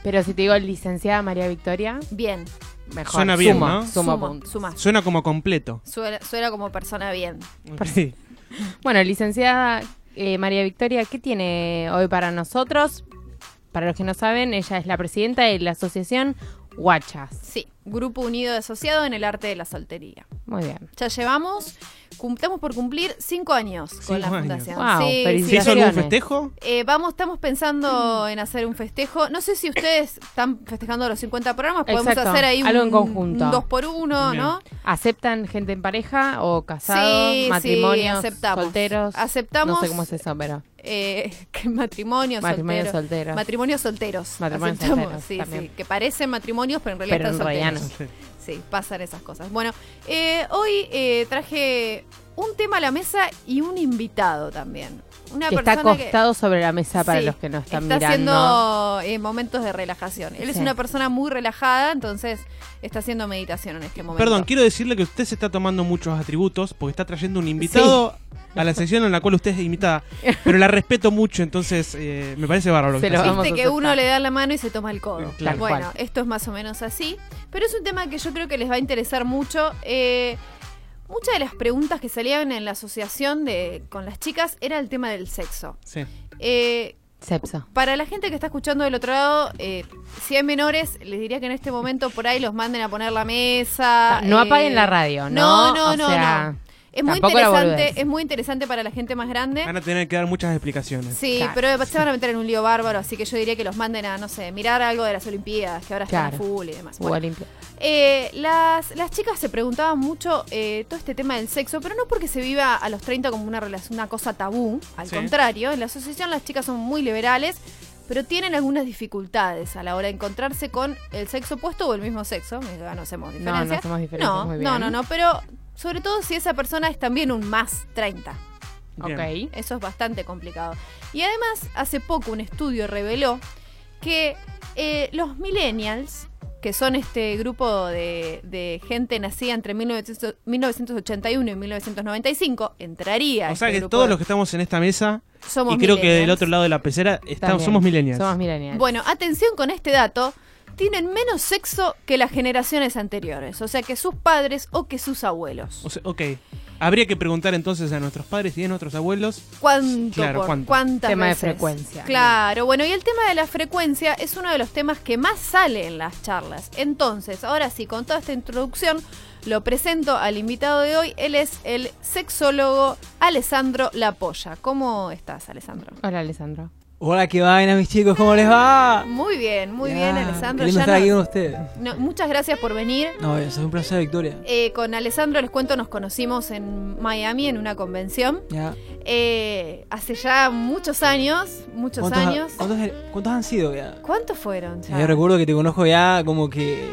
Pero si te digo licenciada María Victoria, Bien. mejor. Suena bien, ¿no? Suma, suma. Suena como completo. Suena, suena como persona bien. Sí. Bueno, licenciada eh, María Victoria, ¿qué tiene hoy para nosotros? Para los que no saben, ella es la presidenta de la asociación Guachas. Sí. Grupo Unido de Asociado en el Arte de la Soltería. Muy bien. Ya llevamos, estamos por cumplir cinco años con la años. fundación. Wow, Sí, ¿Se hizo felicidades. algún festejo? Eh, vamos, estamos pensando en hacer un festejo. No sé si ustedes están festejando los 50 programas. Podemos Exacto, hacer ahí un, algo en conjunto. un dos por uno, Bien. ¿no? ¿Aceptan gente en pareja o casados, Sí, sí, matrimonios, aceptamos. solteros? Aceptamos. No sé cómo es eso, pero Eh, que matrimonios, matrimonios solteros. solteros. Matrimonios solteros. Matrimonios Aceptamos, solteros, sí, también. sí, que parecen matrimonios, pero en realidad Pero en están realidad Sí, pasan esas cosas. Bueno, eh, hoy eh, traje un tema a la mesa y un invitado también. Una que está persona que- acostado sobre la mesa para Sí, los que no están está mirando. haciendo eh, momentos de relajación. Él es una persona muy relajada, entonces está haciendo meditación en este momento. Perdón, quiero decirle que usted se está tomando muchos atributos porque está trayendo un invitado a la sección en la cual usted es invitada. Pero la respeto mucho, entonces eh, me parece bárbaro. lo que Se está lo vamos a que uno le da la mano y se toma el codo. Tal bueno, cual. esto es más o menos así. Pero es un tema que yo creo que les va a interesar mucho. Eh, muchas de las preguntas que salían en la asociación de, con las chicas era el tema del sexo. Sí. Eh, Sepso. para la gente que está escuchando del otro lado, eh, si hay menores, les diría que en este momento por ahí los manden a poner la mesa. No eh, apaguen la radio, No, ¿no? no, O no, sea, no. Es muy tampoco interesante, es muy interesante para la gente más grande. Van a tener que dar muchas explicaciones. Sí, Claro. pero se van a meter en un lío bárbaro, así que yo diría que los manden a, no sé, mirar algo de las Olimpiadas, que ahora están Claro. a full y demás. Bueno, eh, las, las chicas se preguntaban mucho eh, todo este tema del sexo, pero no porque se viva a los 30 como una, relación, una cosa tabú, al Sí. contrario, en la asociación las chicas son muy liberales, pero tienen algunas dificultades a la hora de encontrarse con el sexo opuesto o el mismo sexo, no hacemos No, diferencia. no hacemos diferencias, no, muy no, bien. no, no, pero sobre todo si esa persona es también un más 30. Bien. Ok. Eso es bastante complicado. Y además, hace poco un estudio reveló que eh, los millennials, que son este grupo de, de gente nacida entre 1900 1981 y 1995, entraría. O sea este que grupo todos de- los que estamos en esta mesa, somos y creo que del otro lado de la pecera estamos, somos millennials. Somos millennials. Bueno, atención con este dato. Tienen menos sexo que las generaciones anteriores, o sea que sus padres o que sus abuelos. O sea, ok. Habría que preguntar entonces a nuestros padres y a nuestros abuelos. ¿Cuánto Claro, por ¿cuánto? cuántas Tema de frecuencia. Claro, bueno, y el tema de la frecuencia es uno de los temas que más sale en las charlas. Entonces, ahora sí, con toda esta introducción, lo presento al invitado de hoy. Él es el sexólogo Alessandro Lapolla. ¿Cómo estás, Alessandro? Hola, Alessandro. Hola, qué vaina, mis chicos, ¿cómo les va? Muy bien, muy Ya, bien, Alessandro. Lindo estar aquí con ustedes. no, muchas gracias por venir. No, es un placer, Victoria. Eh, con Alessandro les cuento, nos conocimos en Miami en una convención. Ya. Eh, hace ya muchos años, muchos ¿Cuántos, ha- años. ¿cuántos, cuántos han sido ya? ¿Cuántos fueron? ya? Yo recuerdo que te conozco ya como que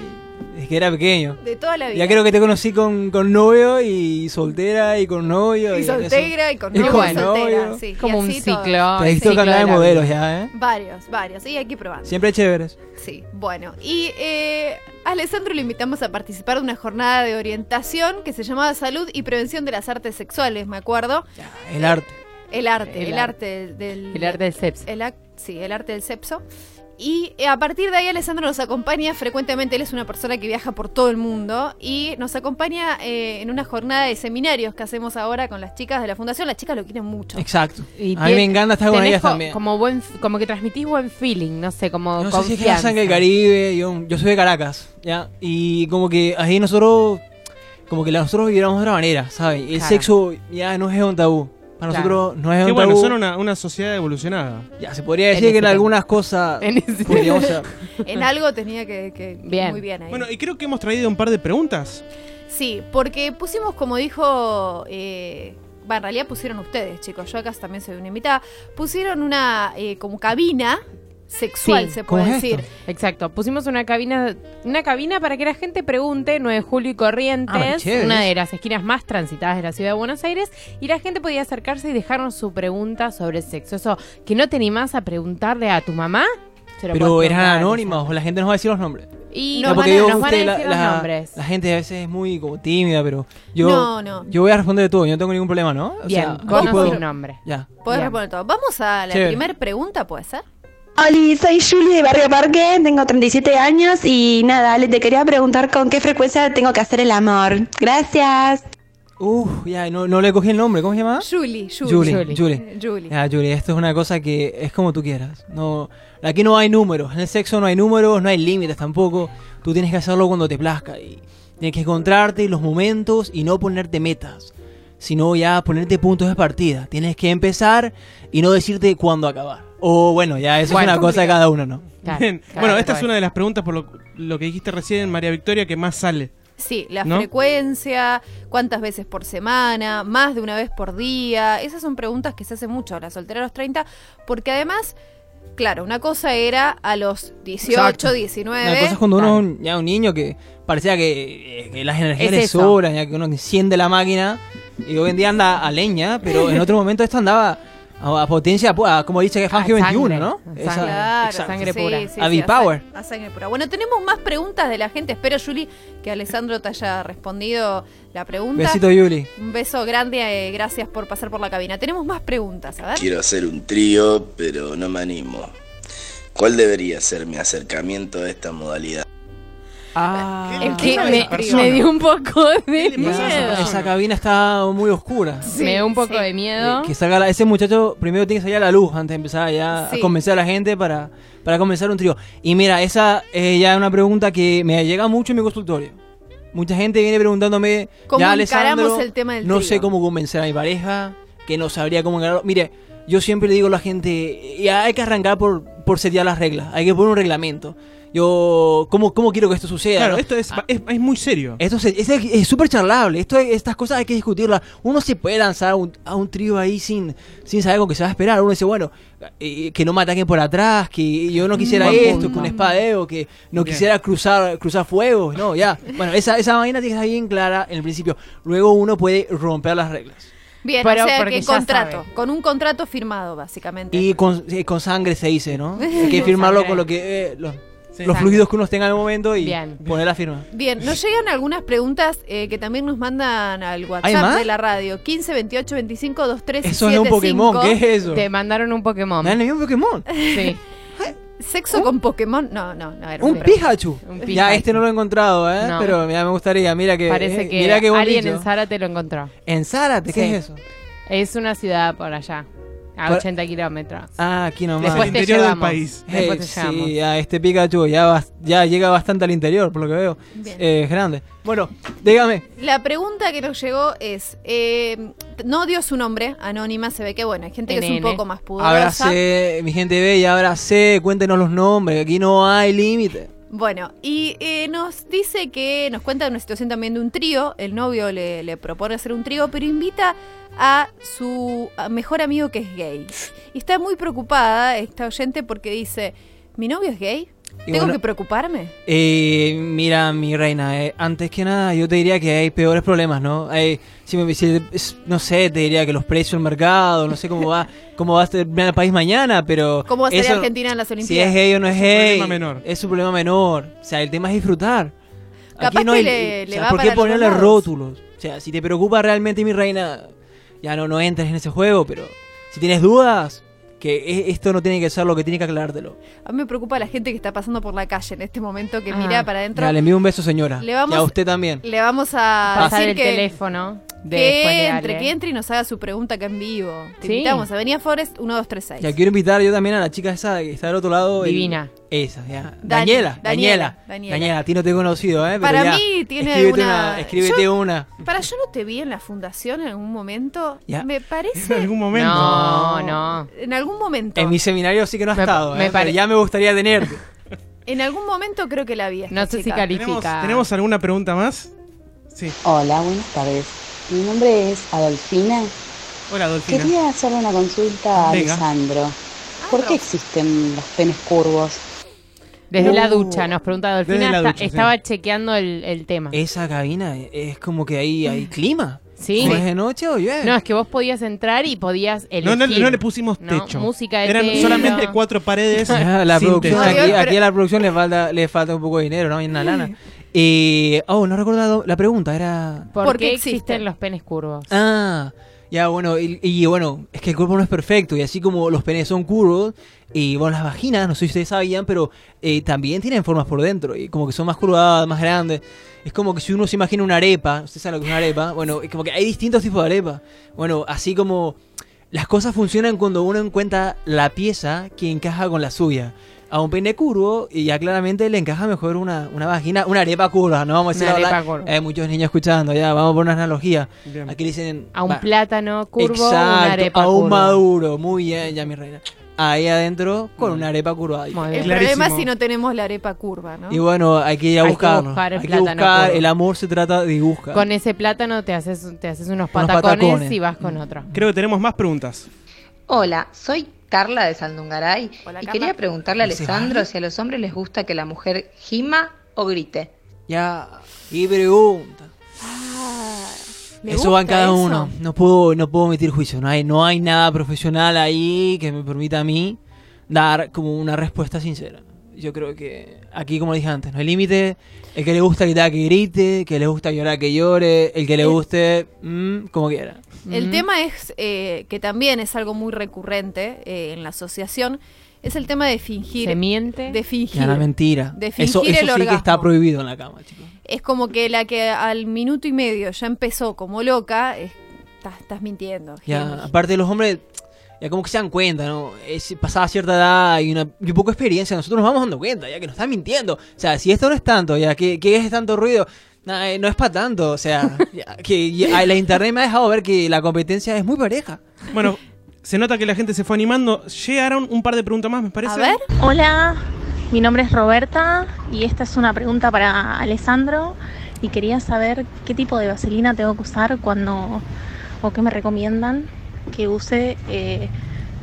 desde que era pequeño. De toda la vida. Ya creo que te conocí con, con novio y soltera y con novio. Y soltera y con Y novio con y soltera. novio. Sí, Como y un todo. ciclo. Te he visto cambiar de modelos ya, ¿eh? Varios, varios. Y aquí probando. Siempre chéveres. Sí, bueno. Y eh, a Alessandro le invitamos a participar de una jornada de orientación que se llamaba Salud y Prevención de las Artes Sexuales, me acuerdo. Ya, el arte. El arte, el, El arte del... El arte del sepso. el sí, el arte del sepso. Y eh, a partir de ahí Alessandro nos acompaña frecuentemente, él es una persona que viaja por todo el mundo y nos acompaña eh, en una jornada de seminarios que hacemos ahora con las chicas de la fundación. Las chicas lo quieren mucho. Exacto. Y a mí me encanta estar con ellas también. Como, buen, como que transmitís buen feeling, no sé, como No sé si es que sangre del Caribe, yo, yo soy de Caracas, ¿ya? Y como que ahí nosotros, como que la- nosotros viviéramos de otra manera, ¿sabes? El Claro. sexo ya no es un tabú. Para Claro. nosotros no es Qué un bueno, tabú. son una, una sociedad evolucionada. Ya, se podría En decir que en ese algunas cosas En ese podríamos ser. En algo tenía que... que- Bien. Muy bien ahí. Bueno, y creo que hemos traído un par de preguntas. Sí, porque pusimos, como dijo, eh, va, en realidad pusieron ustedes, chicos, yo acá también soy una invitada, pusieron una eh, como cabina sexual, Sí, se ¿cómo puede decir. esto? Exacto, pusimos una cabina, una cabina para que la gente pregunte, 9 de julio y Ah, Corrientes, chévere. una de las esquinas más transitadas de la ciudad de Buenos Aires, y la gente podía acercarse y dejarnos su pregunta sobre sexo. Eso, que no te animás a preguntarle a tu mamá, Pero eran anónimas o la gente nos va a decir los nombres. Y No, nos, van a, digo, nos van a usted, decir la, los la- nombres. la gente a veces es muy como tímida, pero yo, No, no. yo voy a responder de todo, yo no tengo ningún problema, ¿no? O Bien, sea, puedo- sin nombre. Ya. Podés Bien. responder todo. Vamos a la primera pregunta, ¿puede ser? Hola, soy Julie de Barrio Parque, tengo 37 años y nada, le te quería preguntar con qué frecuencia tengo que hacer el amor. Gracias. Uf, ya, no, no le cogí el nombre, ¿cómo se llama? Julie, Julie. Julie, Julie. Julie. Julie. Ya, Julie, esto es una cosa que es como tú quieras. No, aquí no hay números. En el sexo no hay números, no hay límites tampoco. Tú tienes que hacerlo cuando te plazca. Y tienes que encontrarte los momentos y no ponerte metas. Sino ya ponerte puntos de partida. Tienes que empezar y no decirte cuándo acabar. O bueno, ya eso Bueno, es una cosa de cada uno, ¿no? Claro, Bien. claro, bueno, esta claro. es una de las preguntas por lo, lo que dijiste recién, María Victoria, que más sale. Sí, la ¿No? frecuencia, cuántas veces por semana, más de una vez por día. Esas son preguntas que se hacen mucho a la soltera a los 30, porque además, claro, una cosa era a los 18, Exacto. 19. Una cosa es cuando uno ya un niño que parecía que, que las energías Es le ya que uno enciende la máquina y hoy en día anda a leña, pero en otro momento esto andaba a, a potencia, a- como dice que A Fangio 21, sangre, ¿no? a Esa- sangre. Claro, exacto. Sangre sí, pura. sí, A sí, V-Power. sang- A sangre pura. Bueno, tenemos más preguntas de la gente. Espero, Juli, que Alessandro te haya respondido la pregunta. Besito, Yuli. Un beso grande, eh, gracias por pasar por la cabina. Tenemos más preguntas, a ver. Quiero hacer un trío, pero no me animo. ¿Cuál debería ser mi acercamiento a esta modalidad? Ah, Es que me, dio un poco de miedo. esa cabina está muy oscura. me dio un poco sí. de miedo. Eh, que salga la- ese muchacho primero tiene que salir a la luz antes de empezar ya Sí. a convencer a la gente para, para comenzar un trío. Y mira, esa es ya una pregunta que me llega mucho en mi consultorio. Mucha gente viene preguntándome, ¿Cómo ya Alessandro, el tema del no trío? sé cómo convencer a mi pareja, que no sabría cómo encararlo. Mire, yo siempre le digo a la gente, ya hay que arrancar por, por setear las reglas, hay que poner un reglamento. Yo, ¿cómo, cómo quiero que esto suceda? Claro, no? esto es, es, es muy serio. Esto es es súper charlable. Esto, estas cosas hay que discutirlas. Uno se puede lanzar a un, a un trío ahí sin, sin saber con qué se va a esperar. Uno dice, bueno, eh, que no me ataquen por atrás, que yo no quisiera Buen esto, punto. que un espadeo, que no Bien. quisiera cruzar, cruzar fuegos. No, ya. Bueno, esa, esa vaina tiene que estar bien clara en el principio. Luego uno puede romper las reglas. Bien, Pero o sea que contrato, sabe. con un contrato firmado, básicamente. Y con, eh, con sangre se dice, ¿no? Hay que firmarlo con lo que... eh, Sí. los fluidos que uno tenga en el momento y Bien. poner la firma. Bien, nos llegan algunas preguntas eh, que también nos mandan al ¿Hay WhatsApp de la radio. 15 28 25 23 Eso es un Pokémon, ¿qué es eso? Te mandaron un Pokémon. ¿Me han enviado un Pokémon? Sí. ¿Sexo con Pokémon? No, no, no era Un pregunta. Pikachu. Un Ya Pikachu. este no lo he encontrado, ¿eh? No. Pero ya me gustaría. Mira que. Parece eh, que mira buen alguien bicho. en Zárate lo encontró. En Zárate, ¿qué Sí. es eso? Es una ciudad por allá, a Por- 80 kilómetros. Ah, aquí nomás. Después te interior del país. Eh, Después te llevamos. sí, ya este Pikachu ya, va- ya llega bastante al interior, por lo que veo. Bien. Eh, es grande. Bueno, dígame. La pregunta que nos llegó es, eh, no dio su nombre, anónima, se ve que bueno, hay gente que es un poco más pudorosa. Abracé, mi gente bella, abracé, cuéntenos los nombres, que aquí no hay límite. Bueno, y eh, nos dice que nos cuenta una situación también de un trío. El novio le, le propone hacer un trío, pero invita a su mejor amigo que es gay. Y está muy preocupada esta oyente porque dice, ¿mi novio es gay? Y ¿Tengo bueno- que preocuparme? Eh, mira, mi reina, eh, antes que nada yo te diría que hay peores problemas, ¿no? Hay, si me, si- es- no sé, te diría que los precios del mercado, no sé cómo va, cómo va a estar el país mañana, pero... ¿Cómo va a ser Argentina en las Si Olimpiadas? es gay o no es un gay, problema menor. es un problema menor. O sea, el tema es disfrutar. Capaz que le- o le sea, va ¿por qué ponerle rótulos? O sea, si te preocupa realmente mi reina, ya no, no entres en ese juego, pero si tienes dudas, que e- esto no tiene que ser lo que tiene que aclarártelo. A mí me preocupa la gente que está pasando por la calle en este momento, que Ah. mira para adentro. Le envío un beso, señora. Le vamos- y a usted también. Le vamos a Pasar decir el que, teléfono de que entre, Ale. que entre y nos haga su pregunta acá en vivo. Te Sí. invitamos. Avenida Forest 1236. Ya quiero invitar yo también a la chica esa que está del otro lado. el- Divina. esa, ya. Dani- Daniela, Daniela, Daniela. Daniela. Daniela, a ti no te he conocido, ¿eh? Pero Para ya, mí tiene escríbete una- Escríbete Yo- una. Para, yo no te vi en la fundación en algún momento. Ya. Me En parece. algún momento. No, no. En algún momento. En mi seminario sí que no ha estado, me ¿eh? pare- Pero ya me gustaría tenerte. En algún momento creo que la vi. No sé si califica. ¿Tenemos, ¿Tenemos alguna pregunta más? Sí. Hola, buenas tardes. Mi nombre es Adolfina. Hola, Dolfina. Quería hacerle una consulta a Venga. Alessandro. ¿Por qué existen los penes curvos? Desde la Uh, ducha, nos pregunta Dolfina. desde la está- ducha, sí. estaba chequeando el, el tema. Esa cabina es como que ahí hay clima. Sí. ¿O es de noche o llueve? No, es que vos podías entrar y podías elegir. No, no, no le pusimos No, techo. música de Eran telo. solamente cuatro paredes. Ah, la sin producción, techo. aquí, Pero- aquí a la producción le falta, le falta un poco de dinero, ¿no? Hay una lana. Y, oh, no he recordado, la pregunta era... ¿Por, ¿Por qué qué existen existen? los penes curvos? Ah, Ya, bueno, y, y bueno, es que el cuerpo no es perfecto, y así como los penes son curvos, y bueno, las vaginas, no sé si ustedes sabían, pero eh, también tienen formas por dentro, y como que son más curvadas, más grandes. Es como que si uno se imagina una arepa, ¿ustedes saben lo que es una arepa? Bueno, es como que hay distintos tipos de arepa. Bueno, así como las cosas funcionan cuando uno encuentra la pieza que encaja con la suya. A un pene curvo, y ya claramente le encaja mejor una, una vagina, una arepa curva, no vamos a decir Una hablar- arepa curva. Hay muchos niños escuchando, ya, vamos por una analogía. Bien. Aquí le dicen... A un va- plátano curvo, Exacto, una arepa a un curva. maduro, muy bien, ya mi reina. Ahí adentro con una arepa curva. Muy El. Clarísimo. problema es si no tenemos la arepa curva, ¿no? Y bueno, hay que ir a Hay que buscarlo. buscar el hay que plátano buscar, curvo. el amor se trata de buscar. Con ese plátano te haces, te haces unos Unos patacones, patacones. y vas con otro. Creo que tenemos más preguntas. Hola, soy Carla de Saldungaray Hola, y Carla. quería preguntarle a ¿Ese Alessandro si a los hombres les gusta que la mujer gima o grite. Ya, y pregunta. ¿Le Eso va en cada eso? uno. No puedo, no puedo emitir juicio. No hay, no hay nada profesional ahí que me permita a mí dar como una respuesta sincera. Yo creo que aquí, como dije antes, no hay límite. El que le gusta gritar que grite, que le gusta llorar que llore, el que le guste, mm, como quiera. El tema es eh, que también es algo muy recurrente eh, en la asociación, es el tema de fingir. Se miente. De fingir. La mentira. De eso fingir eso el sí que está prohibido en la cama, chicos. Es como que la que al minuto y medio ya empezó como loca, es- estás, estás mintiendo. Ya, aparte los hombres, ya como que se dan cuenta, ¿no? Es, pasada cierta edad y una y un poco de experiencia, nosotros nos vamos dando cuenta, ya que nos están mintiendo. O sea, si esto no es tanto, ya que, que es tanto ruido, no es para tanto. O sea, que ya, la internet me ha dejado ver que la competencia es muy pareja. Bueno, se nota que la gente se fue animando. Llegaron un par de preguntas más, me parece. A ver, Hola, mi nombre es Roberta y esta es una pregunta para Alessandro y quería saber qué tipo de vaselina tengo que usar cuando o qué me recomiendan que use eh,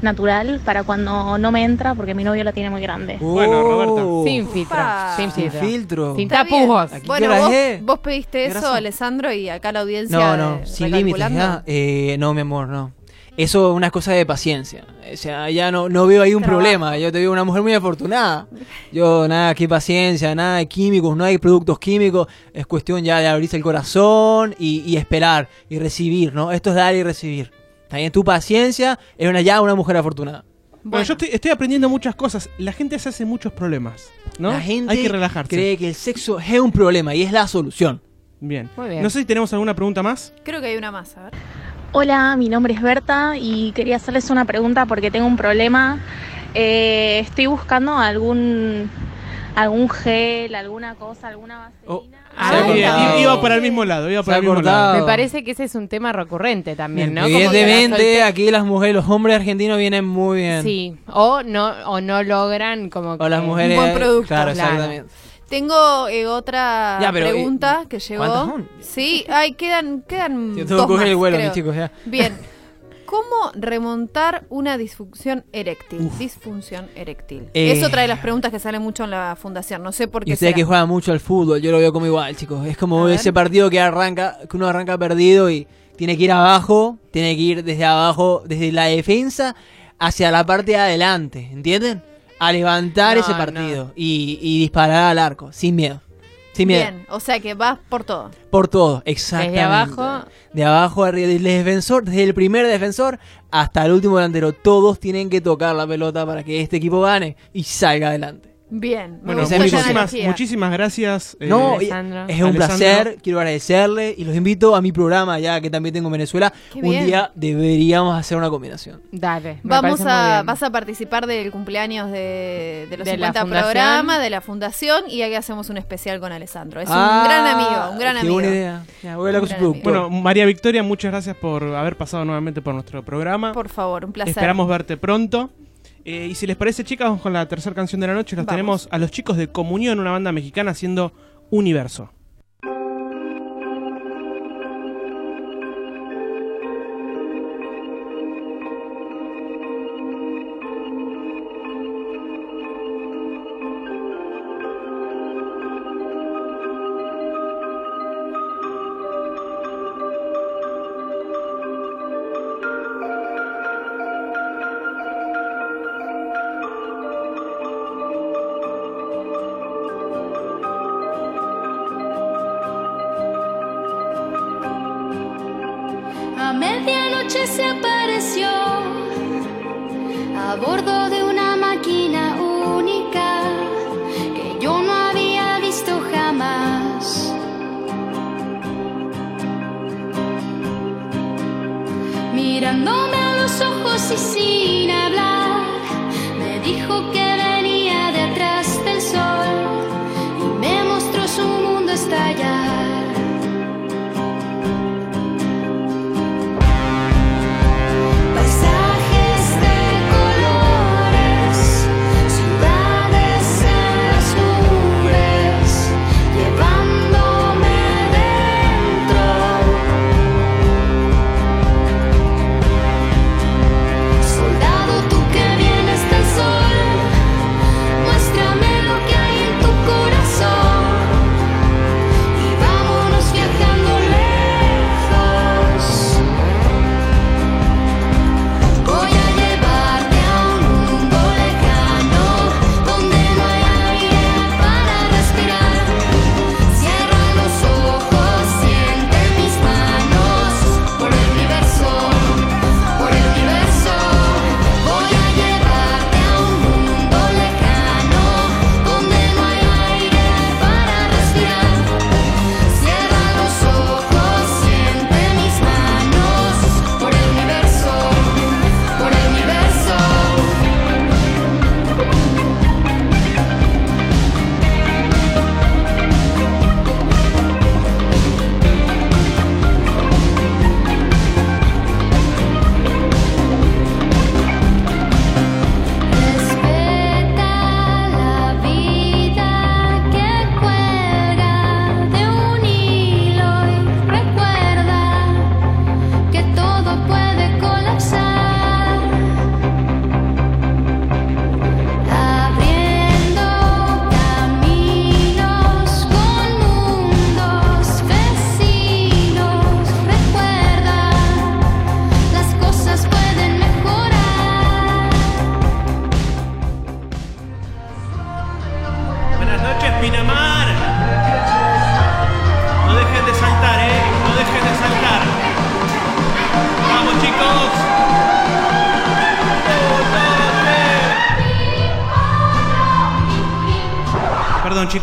natural para cuando no me entra porque mi novio la tiene muy grande. Bueno, Roberta. Oh, Sin filtro. Sin sin filtro. filtro. Sin está bien. tapujos. Bueno, vos, vos pediste eso. Alessandro, y acá la audiencia. No, no, sin límites. Eh, no, mi amor, no. Eso es una cosa de paciencia. O sea, ya no, no veo ahí un Trabajo. problema. Yo te veo una mujer muy afortunada. Yo, nada, qué paciencia, nada de químicos, no hay productos químicos. Es cuestión ya de abrirse el corazón y, y esperar y recibir, ¿no? Esto es dar y recibir. También tu paciencia es una, ya una mujer afortunada. Bueno, yo estoy, estoy aprendiendo muchas cosas. La gente se hace muchos problemas, ¿no? La gente Hay que relajarse. cree que el sexo es un problema y es la solución. Bien. Muy bien. No sé si tenemos alguna pregunta más. Creo que hay una más, a ver. Hola, mi nombre es Berta y quería hacerles una pregunta porque tengo un problema. Eh, estoy buscando algún algún gel, alguna cosa, alguna vaselina. Ah, Cortado. Iba para el mismo lado, iba para el mismo lado. Me parece que ese es un tema recurrente también, ¿no? Que la Evidentemente, solte- aquí las mujeres, los hombres argentinos vienen muy bien. Sí, o no, o no logran como O las que- mujeres. buen producto. Claro, Claro. exactamente. Tengo eh, otra Ya, pero, eh, pregunta que llegó. Sí, ay, quedan, quedan Yo tengo dos que coger el vuelo, mis chicos, ya. Bien. ¿Cómo remontar una disfunción eréctil? Disfunción eréctil. Eh. Es otra de las preguntas que sale mucho en la fundación. No sé por Y qué. ustedes será. que juegan mucho al fútbol, yo lo veo como igual, chicos. Es como A ver. ese partido que arranca, que uno arranca perdido y tiene que ir abajo, tiene que ir desde abajo, desde la defensa hacia la parte de adelante, ¿entienden? A levantar No, ese no. partido y, y disparar al arco, sin miedo. Sin miedo. Bien, o sea que vas por todo. Por todo, exactamente. abajo. De abajo arriba, del defensor, desde el primer defensor hasta el último delantero. Todos tienen que tocar la pelota para que este equipo gane y salga adelante. Bien. Bueno, muchísimas, muchísimas gracias. eh, No, es un Alessandro. placer, quiero agradecerle y los invito a mi programa ya que también tengo en Venezuela. Qué Un bien. día deberíamos hacer una combinación. Dale. me Vamos a, bien. vas a participar del cumpleaños de, de los De la 50 fundación. programas, de la fundación, y aquí hacemos un especial con Alessandro. Es Ah, un gran amigo, un gran qué amigo. buena idea. Ya, voy a Un gran. Bueno, María Victoria, muchas gracias por haber pasado nuevamente por nuestro programa. Por favor, un placer. Esperamos verte pronto. Eh, y si les parece, chicas, vamos con la tercera canción de la noche. Los Vamos. tenemos a los chicos de Comunión, una banda mexicana haciendo Universo. Universo medianoche se apareció a bordo de una máquina única que yo no había visto jamás. Mirándome a los ojos y sin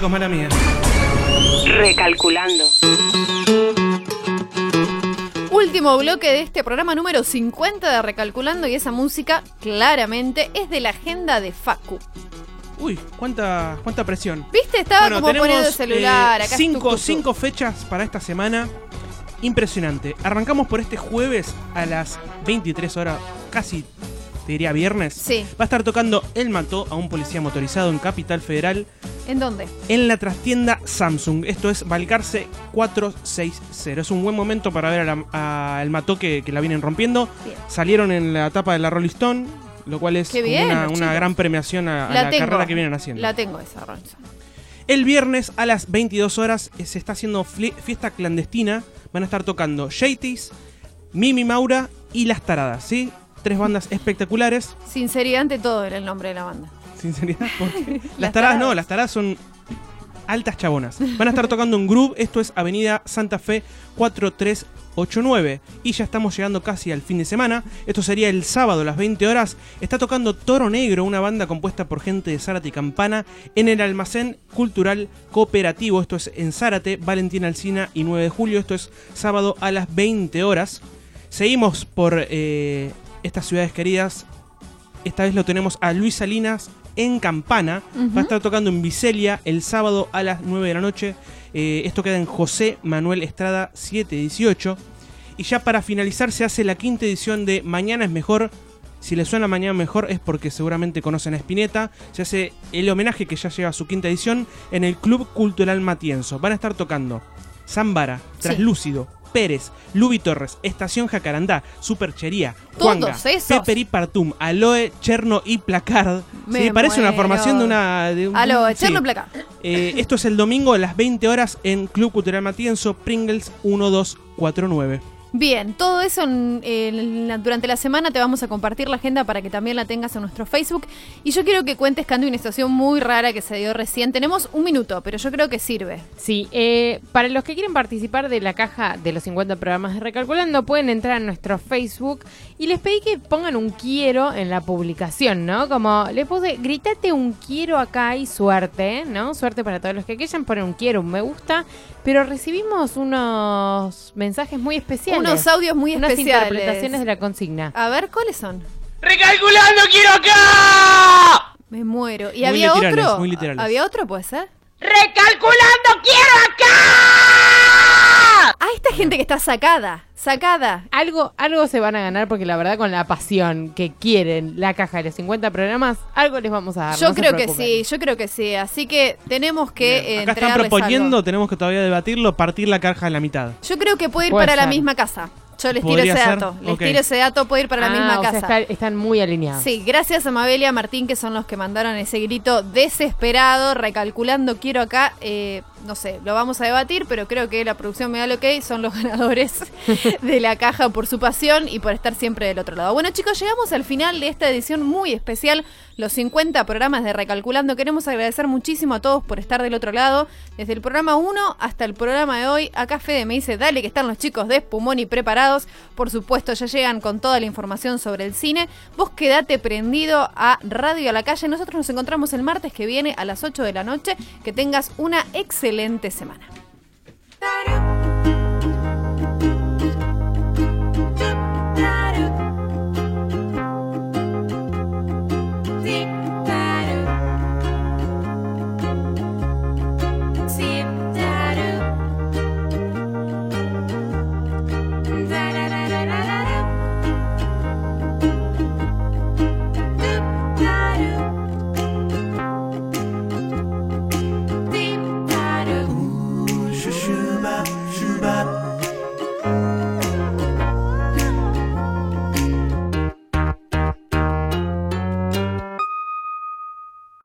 chicos, mala mía. Recalculando. Último bloque de este programa número 50 de Recalculando y esa música claramente es de la agenda de Facu. Uy, cuánta, cuánta presión. ¿Viste? Estaba Bueno, como tenemos, poniendo el celular. eh, acá cinco, cinco fechas para esta semana. Impresionante. Arrancamos por este jueves a las 23 horas, casi te diría viernes. Sí. Va a estar tocando El Mató a un policía motorizado en Capital Federal ¿En dónde? en la trastienda Samsung. Esto es Balcarce 460. Es un buen momento para ver a, la- a El Mató que, que la vienen rompiendo. Bien. Salieron en la etapa de la Rolling Stone, lo cual es bien, una, gran premiación a, a La carrera que vienen haciendo. La tengo esa, Ronson. El viernes a las 22 horas eh, se está haciendo fiesta clandestina. Van a estar tocando Shaitis, Mimi Maura y Las Taradas, ¿sí? Tres bandas espectaculares. Sinceridad ante todo era el nombre de la banda. Sinceridad, porque las, Las taradas no, las taradas son altas chabonas. Van a estar tocando en Groove, esto es Avenida Santa Fe 4389. Y ya estamos llegando casi al fin de semana. Esto sería el sábado a las 20 horas. Está tocando Toro Negro, una banda compuesta por gente de Zárate y Campana, en el Almacén Cultural Cooperativo. Esto es en Zárate, Valentín Alcina y 9 de julio. Esto es sábado a las 20 horas. Seguimos por eh, estas ciudades queridas. Esta vez lo tenemos a Luis Salinas en Campana. Va a estar tocando en Vicelia el sábado a las 9 de la noche. Eh, esto queda en José Manuel Estrada 718. Y ya para finalizar se hace la quinta edición de Mañana es Mejor. Si le suena Mañana Mejor es porque seguramente conocen a Spinetta. Se hace el homenaje que ya lleva a su quinta edición en el Club Cultural Matienzo. Van a estar tocando Zambara, Sí. Pérez, Lubi Torres, Estación Jacarandá, Superchería, Juanga, y Partum, Aloe, Cherno y Placard. Me Sí, parece una formación de una... De un- Aló, sí. echarlo placa. Eh, esto es el domingo a las 20 horas en Club Cultural Matienzo, Pringles 1249. Bien, todo eso durante la semana te vamos a compartir la agenda para que también la tengas en nuestro Facebook. Y yo quiero que cuentes, Candy, una situación muy rara que se dio recién. Tenemos un minuto, pero yo creo que sirve. Sí, eh, para los que quieren participar de la caja de los 50 programas de Recalculando, pueden entrar a nuestro Facebook y les pedí que pongan un quiero en la publicación, ¿no? Como les puse, gritate un quiero acá y suerte, ¿no? Suerte para todos los que quieran poner un quiero, un me gusta, pero recibimos unos mensajes muy especiales. Unos audios muy unas especiales. interpretaciones de la consigna. A ver, ¿cuáles son? ¡Recalculando quiero acá! Me muero. ¿Y Muy había literales, otro? muy literales. ¿Había otro, puede ser? ¡Recalculando quiero acá! Esta gente que está sacada. Sacada. Algo, algo se van a ganar porque la verdad con la pasión que quieren la caja de los 50 programas, algo les vamos a dar. Yo no creo que sí, yo creo que sí. Así que tenemos que eh, Acá están entregarles proponiendo, algo. tenemos que todavía debatirlo, partir la caja en la mitad. Yo creo que puede ir Puede para la ser. misma casa. Yo les tiro ¿Podría ese ser? dato. Les Ok. tiro ese dato, puede ir para la Ah, misma o sea, casa. está- están muy alineados. Sí, gracias a Mabel y a Martín que son los que mandaron ese grito desesperado, recalculando, quiero acá, eh, no sé, lo vamos a debatir, pero creo que la producción me da lo que son los ganadores de la caja por su pasión y por estar siempre del otro lado. Bueno chicos, llegamos al final de esta edición muy especial, los 50 programas de Recalculando. Queremos agradecer muchísimo a todos por estar del otro lado, desde el programa 1 hasta el programa de hoy. Acá Fede me dice, dale que están los chicos de Espumón y preparados. Por supuesto, ya llegan con toda la información sobre el cine. Vos quedate prendido a Radio a la Calle. Nosotros nos encontramos el martes que viene a las 8 de la noche. Que tengas una excelente semana.